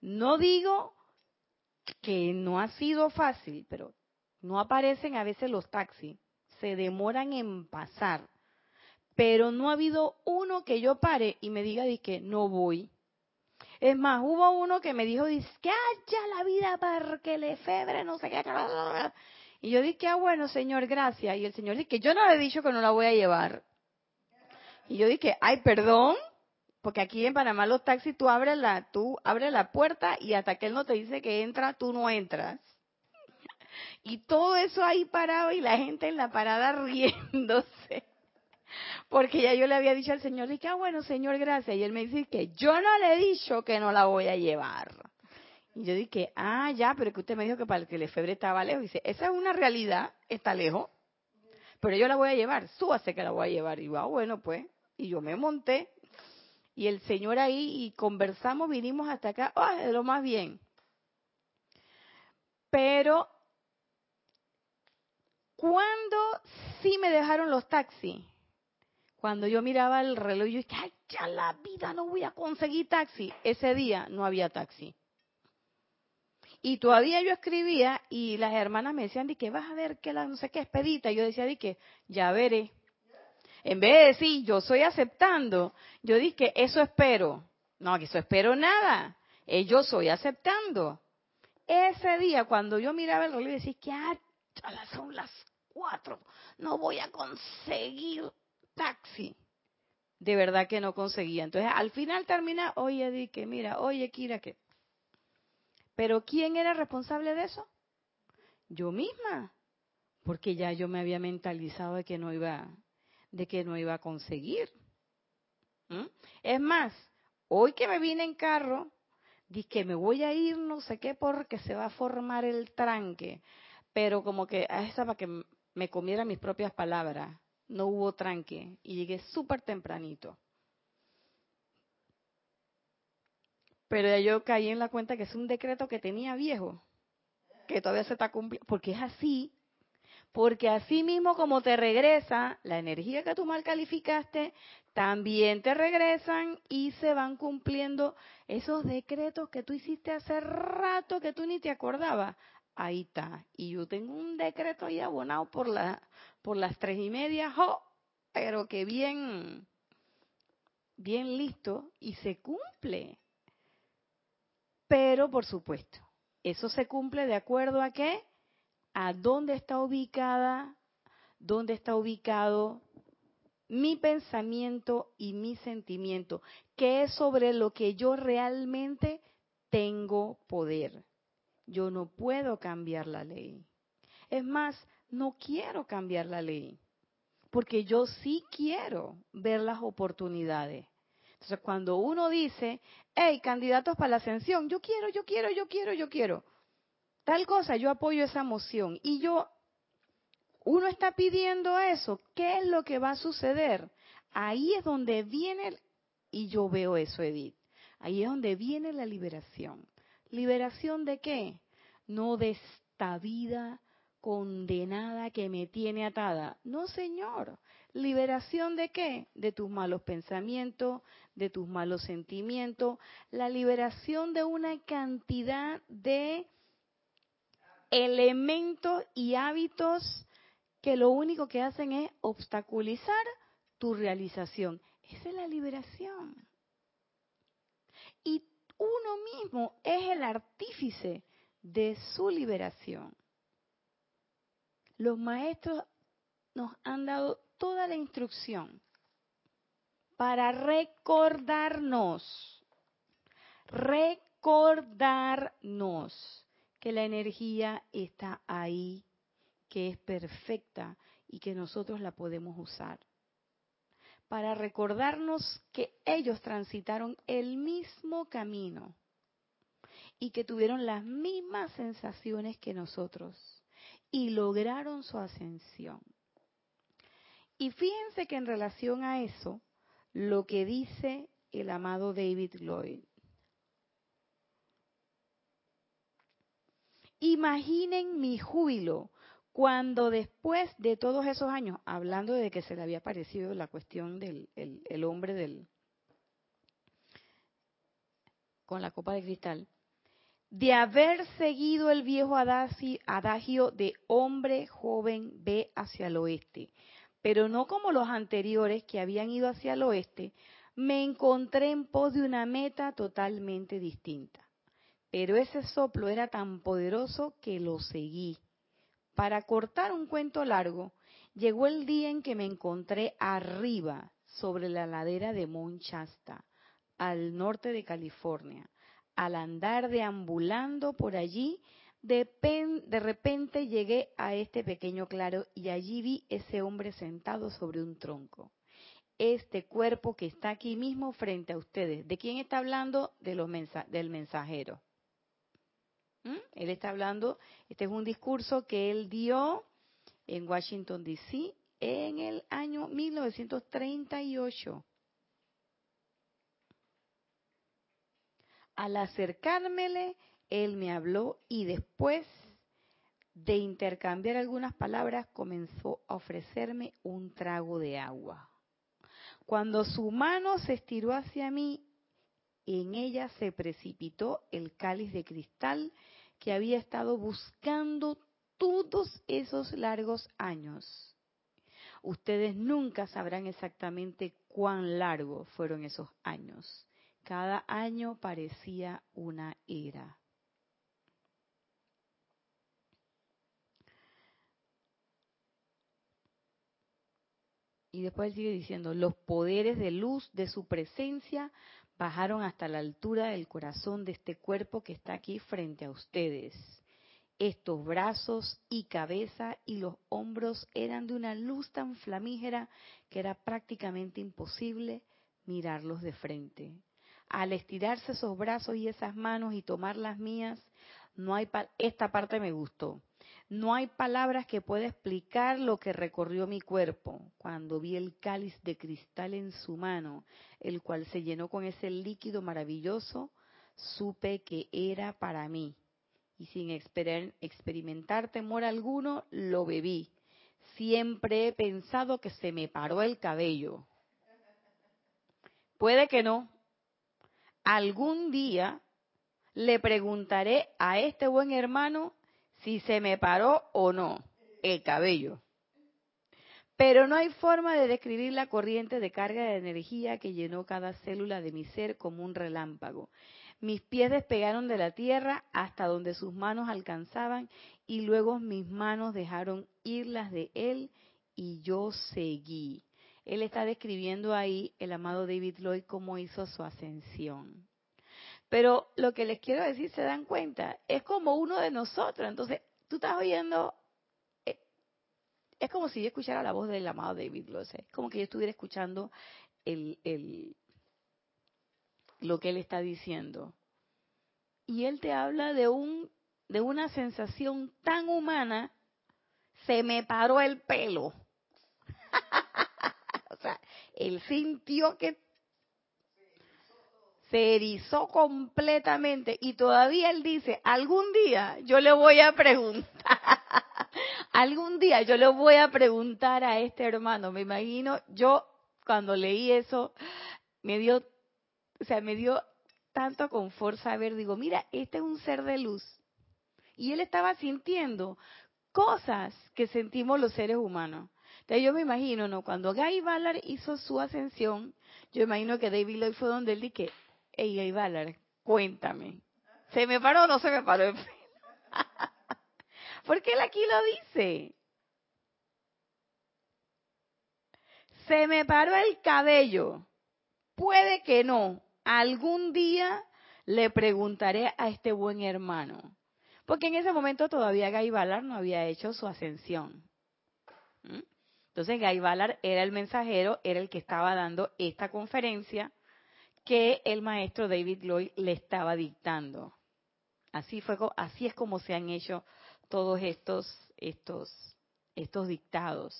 No digo que no ha sido fácil, pero no aparecen a veces los taxis, se demoran en pasar. Pero no ha habido uno que yo pare y me diga que no voy. Es más, hubo uno que me dijo, que haya la vida para que le febre, no sé qué. Y yo dije, ah, bueno, señor, gracias. Y el señor dice, que yo no le he dicho que no la voy a llevar. Y yo dije, ay, perdón, porque aquí en Panamá los taxis tú abres la, tú abres la puerta y hasta que él no te dice que entra, tú no entras. Y todo eso ahí parado y la gente en la parada riéndose. Porque ya yo le había dicho al Señor, dije, ah, bueno, Señor, gracias. Y él me dice que yo no le he dicho que no la voy a llevar. Y yo dije, ah, ya, pero que usted me dijo que para el que le febre estaba lejos. Dice, esa es una realidad, está lejos. Pero yo la voy a llevar, súbase que la voy a llevar. Y yo, ah, bueno, pues. Y yo me monté. Y el Señor ahí, y conversamos, vinimos hasta acá, ah, de lo más bien. Pero ¿Cuándo sí me dejaron los taxis? Cuando yo miraba el reloj y dije, ay, ya la vida no voy a conseguir taxi. Ese día no había taxi. Y todavía yo escribía y las hermanas me decían, di que vas a ver que la no sé qué expedita. Yo decía, di que ya veré. En vez de decir, yo estoy aceptando, yo dije, eso espero. No, eso espero nada. Eh, yo soy aceptando. Ese día, cuando yo miraba el reloj y decía, que ah, son las cuatro, no voy a conseguir taxi. De verdad que no conseguía. Entonces, al final termina, oye, di que mira, oye, Kira, que... Pero ¿quién era responsable de eso? Yo misma, porque ya yo me había mentalizado de que no iba, de que no iba a conseguir. ¿Mm? Es más, hoy que me vine en carro, di que me voy a ir, no sé qué, porque se va a formar el tranque pero como que a esa para que me comiera mis propias palabras, no hubo tranque y llegué súper tempranito. Pero yo caí en la cuenta que es un decreto que tenía viejo, que todavía se está cumpliendo, porque es así, porque así mismo como te regresa la energía que tú mal calificaste, también te regresan y se van cumpliendo esos decretos que tú hiciste hace rato que tú ni te acordabas ahí está. Y yo tengo un decreto ahí abonado por, la, por las tres y media, pero que bien, bien listo y se cumple. Pero, por supuesto, eso se cumple de acuerdo a qué? A dónde está ubicada, dónde está ubicado mi pensamiento y mi sentimiento, que es sobre lo que yo realmente tengo poder yo no puedo cambiar la ley. Es más, no quiero cambiar la ley, porque yo sí quiero ver las oportunidades. Entonces, cuando uno dice, hey, candidatos para la ascensión, yo quiero, yo quiero, yo quiero, yo quiero, tal cosa, yo apoyo esa moción. Y yo, uno está pidiendo eso, ¿qué es lo que va a suceder? Ahí es donde viene, y yo veo eso, Edith, ahí es donde viene la liberación. ¿Liberación de qué? No de esta vida condenada que me tiene atada. No, Señor. ¿Liberación de qué? De tus malos pensamientos, de tus malos sentimientos, la liberación de una cantidad de elementos y hábitos que lo único que hacen es obstaculizar tu realización. Esa es la liberación. Y uno mismo es el artífice de su liberación. Los maestros nos han dado toda la instrucción para recordarnos, recordarnos que la energía está ahí, que es perfecta y que nosotros la podemos usar. Para recordarnos que ellos transitaron el mismo camino y que tuvieron las mismas sensaciones que nosotros y lograron su ascensión. Y fíjense que en relación a eso, lo que dice el amado David Lloyd. Imaginen mi júbilo cuando después de todos esos años, hablando de que se le había parecido la cuestión del el hombre del con la copa de cristal, de haber seguido el viejo adagio de hombre joven ve hacia el oeste, pero no como los anteriores que habían ido hacia el oeste, me encontré en pos de una meta totalmente distinta. Pero ese soplo era tan poderoso que lo seguí. Para cortar un cuento largo, llegó el día en que me encontré arriba, sobre la ladera de Monchasta, al norte de California al andar deambulando por allí, de, de, repente llegué a este pequeño claro y allí vi ese hombre sentado sobre un tronco. Este cuerpo que está aquí mismo frente a ustedes. ¿De quién está hablando? De los del mensajero. ¿Mm? Él está hablando, este es un discurso que él dio en Washington, D.C. en el año 1938. Al acercármele, él me habló y después de intercambiar algunas palabras comenzó a ofrecerme un trago de agua. Cuando su mano se estiró hacia mí, en ella se precipitó el cáliz de cristal que había estado buscando todos esos largos años. Ustedes nunca sabrán exactamente cuán largos fueron esos años. Cada año parecía una era. Y después sigue diciendo, los poderes de luz de su presencia bajaron hasta la altura del corazón de este cuerpo que está aquí frente a ustedes. Estos brazos y cabeza y los hombros eran de una luz tan flamígera que era prácticamente imposible mirarlos de frente al estirarse esos brazos y esas manos y tomar las mías, no hay esta parte me gustó. No hay palabras que pueda explicar lo que recorrió mi cuerpo cuando vi el cáliz de cristal en su mano, el cual se llenó con ese líquido maravilloso, supe que era para mí. Y sin experimentar temor alguno, lo bebí. Siempre he pensado que se me paró el cabello. Puede que no, algún día le preguntaré a este buen hermano si se me paró o no el cabello. Pero no hay forma de describir la corriente de carga de energía que llenó cada célula de mi ser como un relámpago. Mis pies despegaron de la tierra hasta donde sus manos alcanzaban y luego mis manos dejaron ir las de él y yo seguí. Él está describiendo ahí, el amado David Lloyd, cómo hizo su ascensión. Pero lo que les quiero decir, se dan cuenta, es como uno de nosotros. Entonces, tú estás oyendo, eh, es como si yo escuchara la voz del amado David Lloyd. Es como que yo estuviera escuchando el, el, lo que él está diciendo. Y él te habla de un de una sensación tan humana, se me paró el pelo. o sea, él sintió que se erizó completamente y todavía él dice, algún día yo le voy a preguntar, algún día yo le voy a preguntar a este hermano, me imagino, yo cuando leí eso, me dio, o sea, me dio tanto confort saber, digo, mira, este es un ser de luz. Y él estaba sintiendo cosas que sentimos los seres humanos. Entonces yo me imagino, ¿no? Cuando Guy Ballard hizo su ascensión, yo imagino que David Lloyd fue donde él dije, Guy Ballard, cuéntame, ¿se me paró o no se me paró el pelo? Porque él aquí lo dice. Se me paró el cabello. Puede que no. Algún día le preguntaré a este buen hermano. Porque en ese momento todavía Guy Ballard no había hecho su ascensión. ¿Mm? Entonces Guy Ballard era el mensajero, era el que estaba dando esta conferencia que el maestro David Lloyd le estaba dictando. Así fue, así es como se han hecho todos estos, estos, estos dictados.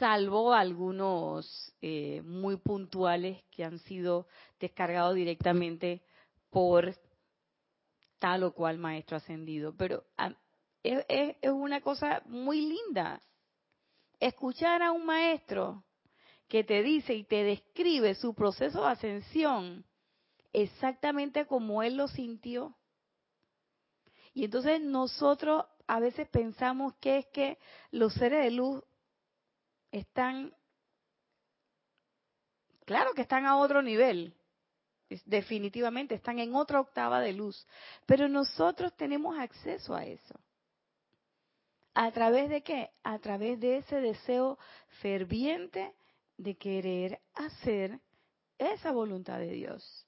Salvo algunos eh, muy puntuales que han sido descargados directamente por tal o cual maestro ascendido. Pero ah, es, es una cosa muy linda. Escuchar a un maestro que te dice y te describe su proceso de ascensión exactamente como él lo sintió. Y entonces nosotros a veces pensamos que es que los seres de luz están, claro que están a otro nivel, definitivamente están en otra octava de luz, pero nosotros tenemos acceso a eso. ¿A través de qué? A través de ese deseo ferviente de querer hacer esa voluntad de Dios.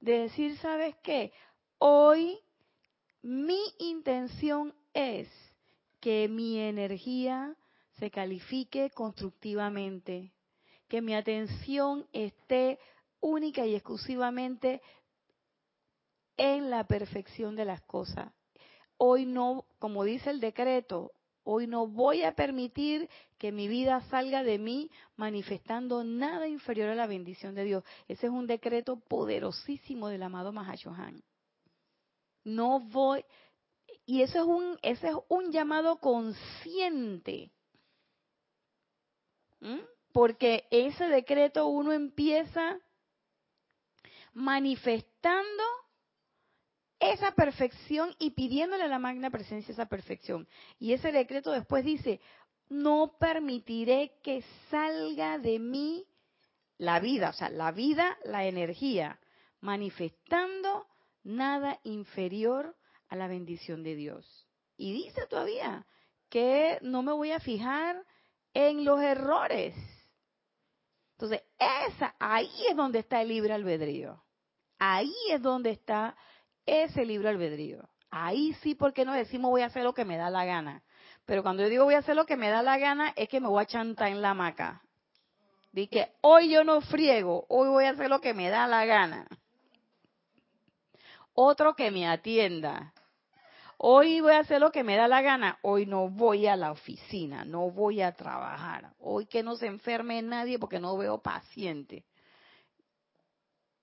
De decir, ¿sabes qué? Hoy mi intención es que mi energía se califique constructivamente, que mi atención esté única y exclusivamente en la perfección de las cosas. Hoy no, como dice el decreto, hoy no voy a permitir que mi vida salga de mí manifestando nada inferior a la bendición de Dios. Ese es un decreto poderosísimo del amado Mahashohan. No voy, y eso es un, ese es un llamado consciente ¿Mm? Porque ese decreto uno empieza manifestando esa perfección y pidiéndole a la magna presencia esa perfección. Y ese decreto después dice, no permitiré que salga de mí la vida, o sea, la vida, la energía, manifestando nada inferior a la bendición de Dios. Y dice todavía que no me voy a fijar en los errores. Entonces, esa, ahí es donde está el libre albedrío. Ahí es donde está ese libre albedrío. Ahí sí, porque no decimos voy a hacer lo que me da la gana. Pero cuando yo digo voy a hacer lo que me da la gana, es que me voy a chantar en la hamaca. Dice que hoy yo no friego, hoy voy a hacer lo que me da la gana. Otro que me atienda. Hoy voy a hacer lo que me da la gana. Hoy no voy a la oficina, no voy a trabajar. Hoy que no se enferme nadie porque no veo paciente.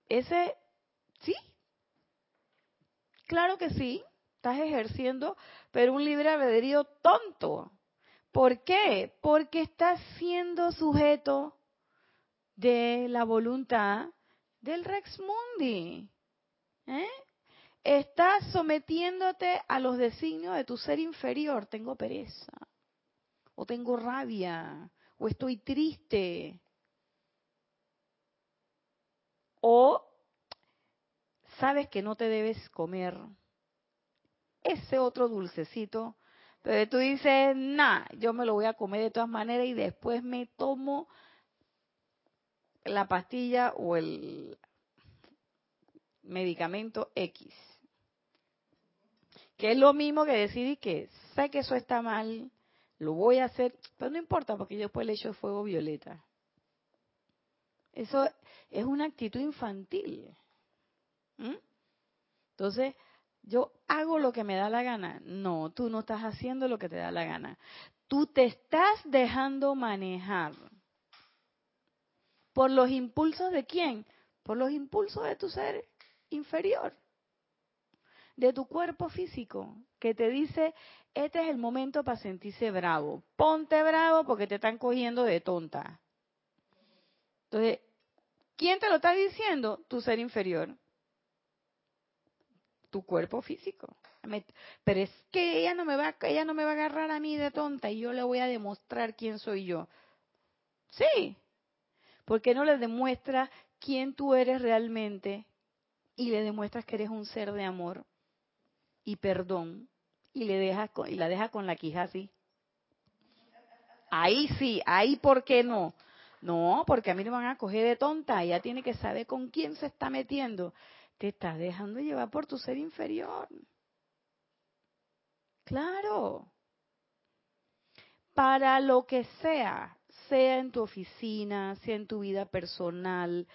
Ese, sí, claro que sí, estás ejerciendo, pero un libre albedrío tonto. ¿Por qué? Porque estás siendo sujeto de la voluntad del Rex Mundi. ¿Eh? Estás sometiéndote a los designios de tu ser inferior. Tengo pereza, o tengo rabia, o estoy triste, o sabes que no te debes comer ese otro dulcecito, pero tú dices, nah, yo me lo voy a comer de todas maneras y después me tomo la pastilla o el medicamento X que es lo mismo que decir que sé que eso está mal, lo voy a hacer, pero no importa porque yo después le echo fuego violeta. Eso es una actitud infantil. ¿Mm? Entonces, yo hago lo que me da la gana. No, tú no estás haciendo lo que te da la gana. Tú te estás dejando manejar. ¿Por los impulsos de quién? Por los impulsos de tu ser inferior, de tu cuerpo físico, que te dice, este es el momento para sentirse bravo. Ponte bravo porque te están cogiendo de tonta. Entonces, ¿quién te lo está diciendo? Tu ser inferior. Tu cuerpo físico. Pero es que ella no me va, ella no me va a agarrar a mí de tonta y yo le voy a demostrar quién soy yo. Sí, porque no le demuestras quién tú eres realmente y le demuestras que eres un ser de amor y perdón y le dejas y la deja con la quija así. Ahí sí, ahí por qué no. No, porque a mí me van a coger de tonta, ella tiene que saber con quién se está metiendo. Te estás dejando llevar por tu ser inferior. Claro. Para lo que sea, sea en tu oficina, sea en tu vida personal,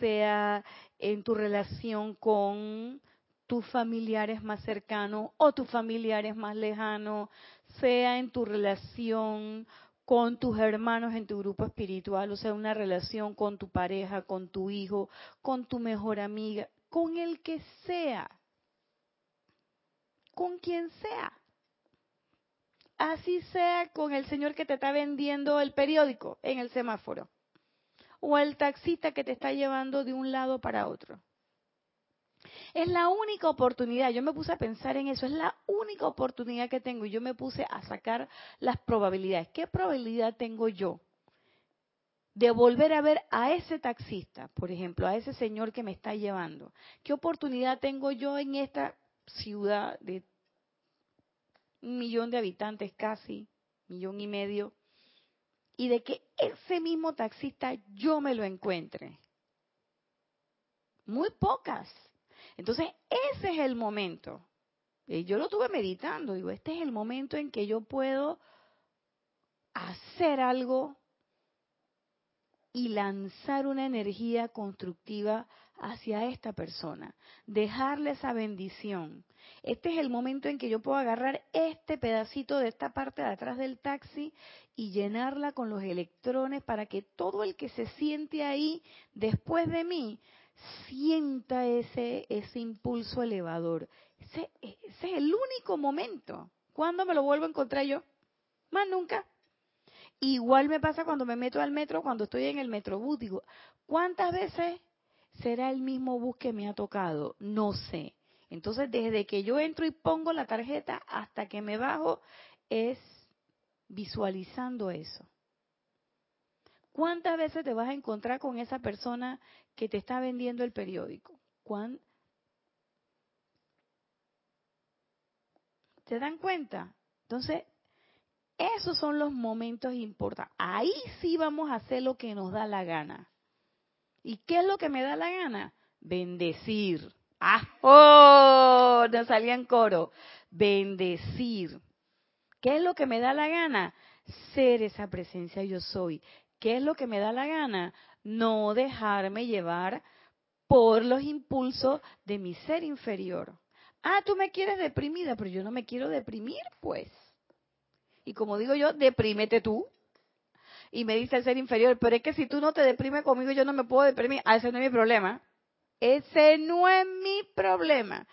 sea en tu relación con tus familiares más cercanos o tus familiares más lejanos, sea en tu relación con tus hermanos en tu grupo espiritual, o sea, una relación con tu pareja, con tu hijo, con tu mejor amiga, con el que sea, con quien sea así sea con el señor que te está vendiendo el periódico en el semáforo o el taxista que te está llevando de un lado para otro. Es la única oportunidad, yo me puse a pensar en eso, es la única oportunidad que tengo y yo me puse a sacar las probabilidades. ¿Qué probabilidad tengo yo de volver a ver a ese taxista, por ejemplo, a ese señor que me está llevando? ¿Qué oportunidad tengo yo en esta ciudad de un millón de habitantes casi, millón y medio, y de que ese mismo taxista yo me lo encuentre. Muy pocas. Entonces, ese es el momento. Y yo lo tuve meditando, digo, este es el momento en que yo puedo hacer algo y lanzar una energía constructiva hacia esta persona, dejarle esa bendición. Este es el momento en que yo puedo agarrar este pedacito de esta parte de atrás del taxi y llenarla con los electrones para que todo el que se siente ahí después de mí sienta ese, ese impulso elevador. Ese, ese es el único momento. ¿Cuándo me lo vuelvo a encontrar yo? Más nunca. Igual me pasa cuando me meto al metro, cuando estoy en el metrobús. Digo, ¿cuántas veces será el mismo bus que me ha tocado? No sé. Entonces, desde que yo entro y pongo la tarjeta hasta que me bajo, es visualizando eso. ¿Cuántas veces te vas a encontrar con esa persona que te está vendiendo el periódico? ¿Se dan cuenta? Entonces, esos son los momentos importantes. Ahí sí vamos a hacer lo que nos da la gana. ¿Y qué es lo que me da la gana? Bendecir. Ah, oh, nos salía en coro. Bendecir. ¿Qué es lo que me da la gana? Ser esa presencia yo soy. ¿Qué es lo que me da la gana? No dejarme llevar por los impulsos de mi ser inferior. Ah, tú me quieres deprimida, pero yo no me quiero deprimir, pues. Y como digo yo, deprímete tú. Y me dice el ser inferior, pero es que si tú no te deprimes conmigo, yo no me puedo deprimir. Ah, ese no es mi problema. Ese no es mi problema.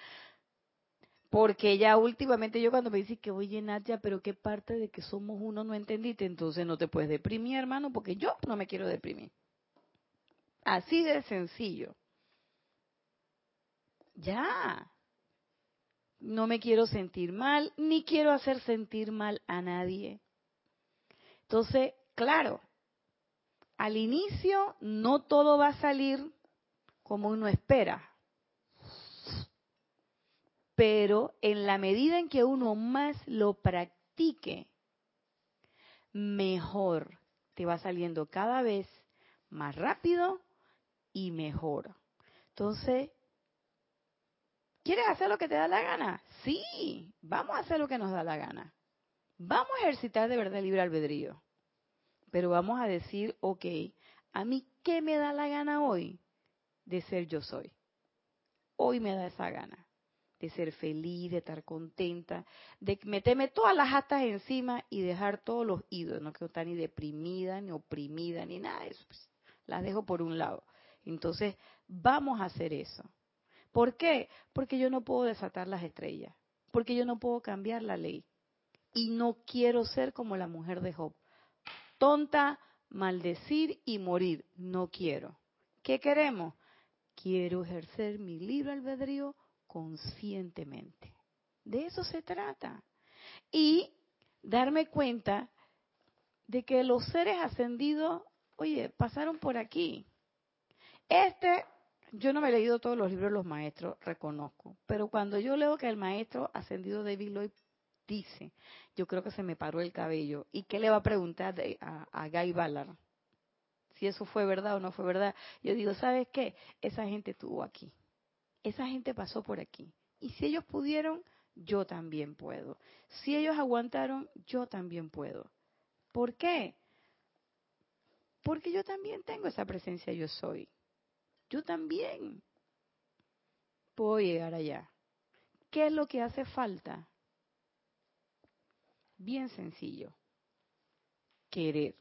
Porque ya últimamente yo cuando me dice que oye Nadia, pero qué parte de que somos uno no entendiste, entonces no te puedes deprimir, hermano, porque yo no me quiero deprimir. Así de sencillo. Ya no me quiero sentir mal, ni quiero hacer sentir mal a nadie. Entonces, claro, al inicio no todo va a salir como uno espera, pero en la medida en que uno más lo practique, mejor te va saliendo cada vez más rápido y mejor. Entonces, ¿Quieres hacer lo que te da la gana? Sí, vamos a hacer lo que nos da la gana. Vamos a ejercitar de verdad el libre albedrío. Pero vamos a decir, ok, a mí, ¿qué me da la gana hoy? De ser yo soy. Hoy me da esa gana de ser feliz, de estar contenta, de meterme todas las atas encima y dejar todos los ídolos. No quiero estar ni deprimida, ni oprimida, ni nada de eso. Pues, las dejo por un lado. Entonces, vamos a hacer eso. ¿Por qué? Porque yo no puedo desatar las estrellas, porque yo no puedo cambiar la ley. Y no quiero ser como la mujer de Job. Tonta, maldecir y morir. No quiero. ¿Qué queremos? Quiero ejercer mi libre albedrío conscientemente. De eso se trata. Y darme cuenta de que los seres ascendidos, oye, pasaron por aquí. Este, yo no me he leído todos los libros de los maestros, reconozco, pero cuando yo leo que el maestro ascendido David Lloyd dice, yo creo que se me paró el cabello. ¿Y qué le va a preguntar a, a Guy Ballard? Si eso fue verdad o no fue verdad. Yo digo, ¿sabes qué? Esa gente estuvo aquí. Esa gente pasó por aquí. Y si ellos pudieron, yo también puedo. Si ellos aguantaron, yo también puedo. ¿Por qué? Porque yo también tengo esa presencia, yo soy. Yo también puedo llegar allá. ¿Qué es lo que hace falta? Bien sencillo. Querer.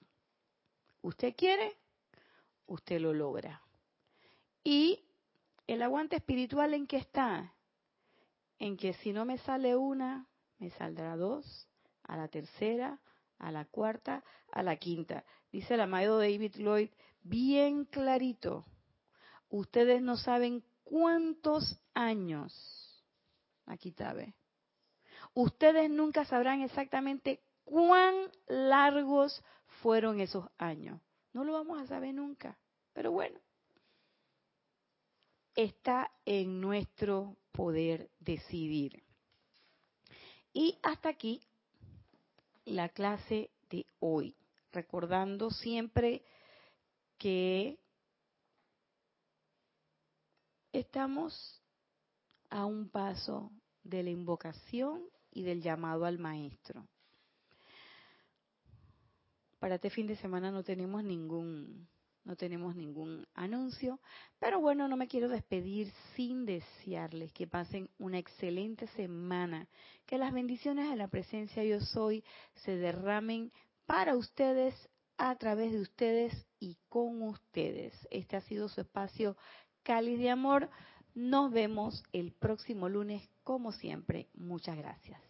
Usted quiere, usted lo logra. Y el aguante espiritual en qué está? En que si no me sale una, me saldrá dos, a la tercera, a la cuarta, a la quinta. Dice el amado David Lloyd, bien clarito, ustedes no saben cuántos años, aquí está. Ustedes nunca sabrán exactamente cuán largos fueron esos años. No lo vamos a saber nunca. Pero bueno, está en nuestro poder decidir. Y hasta aquí la clase de hoy, recordando siempre que estamos a un paso de la invocación y del llamado al maestro. Para este fin de semana no tenemos ningún no tenemos ningún anuncio, pero bueno, no me quiero despedir sin desearles que pasen una excelente semana, que las bendiciones de la presencia yo soy se derramen para ustedes, a través de ustedes y con ustedes. Este ha sido su espacio cáliz de amor. Nos vemos el próximo lunes, como siempre. Muchas gracias.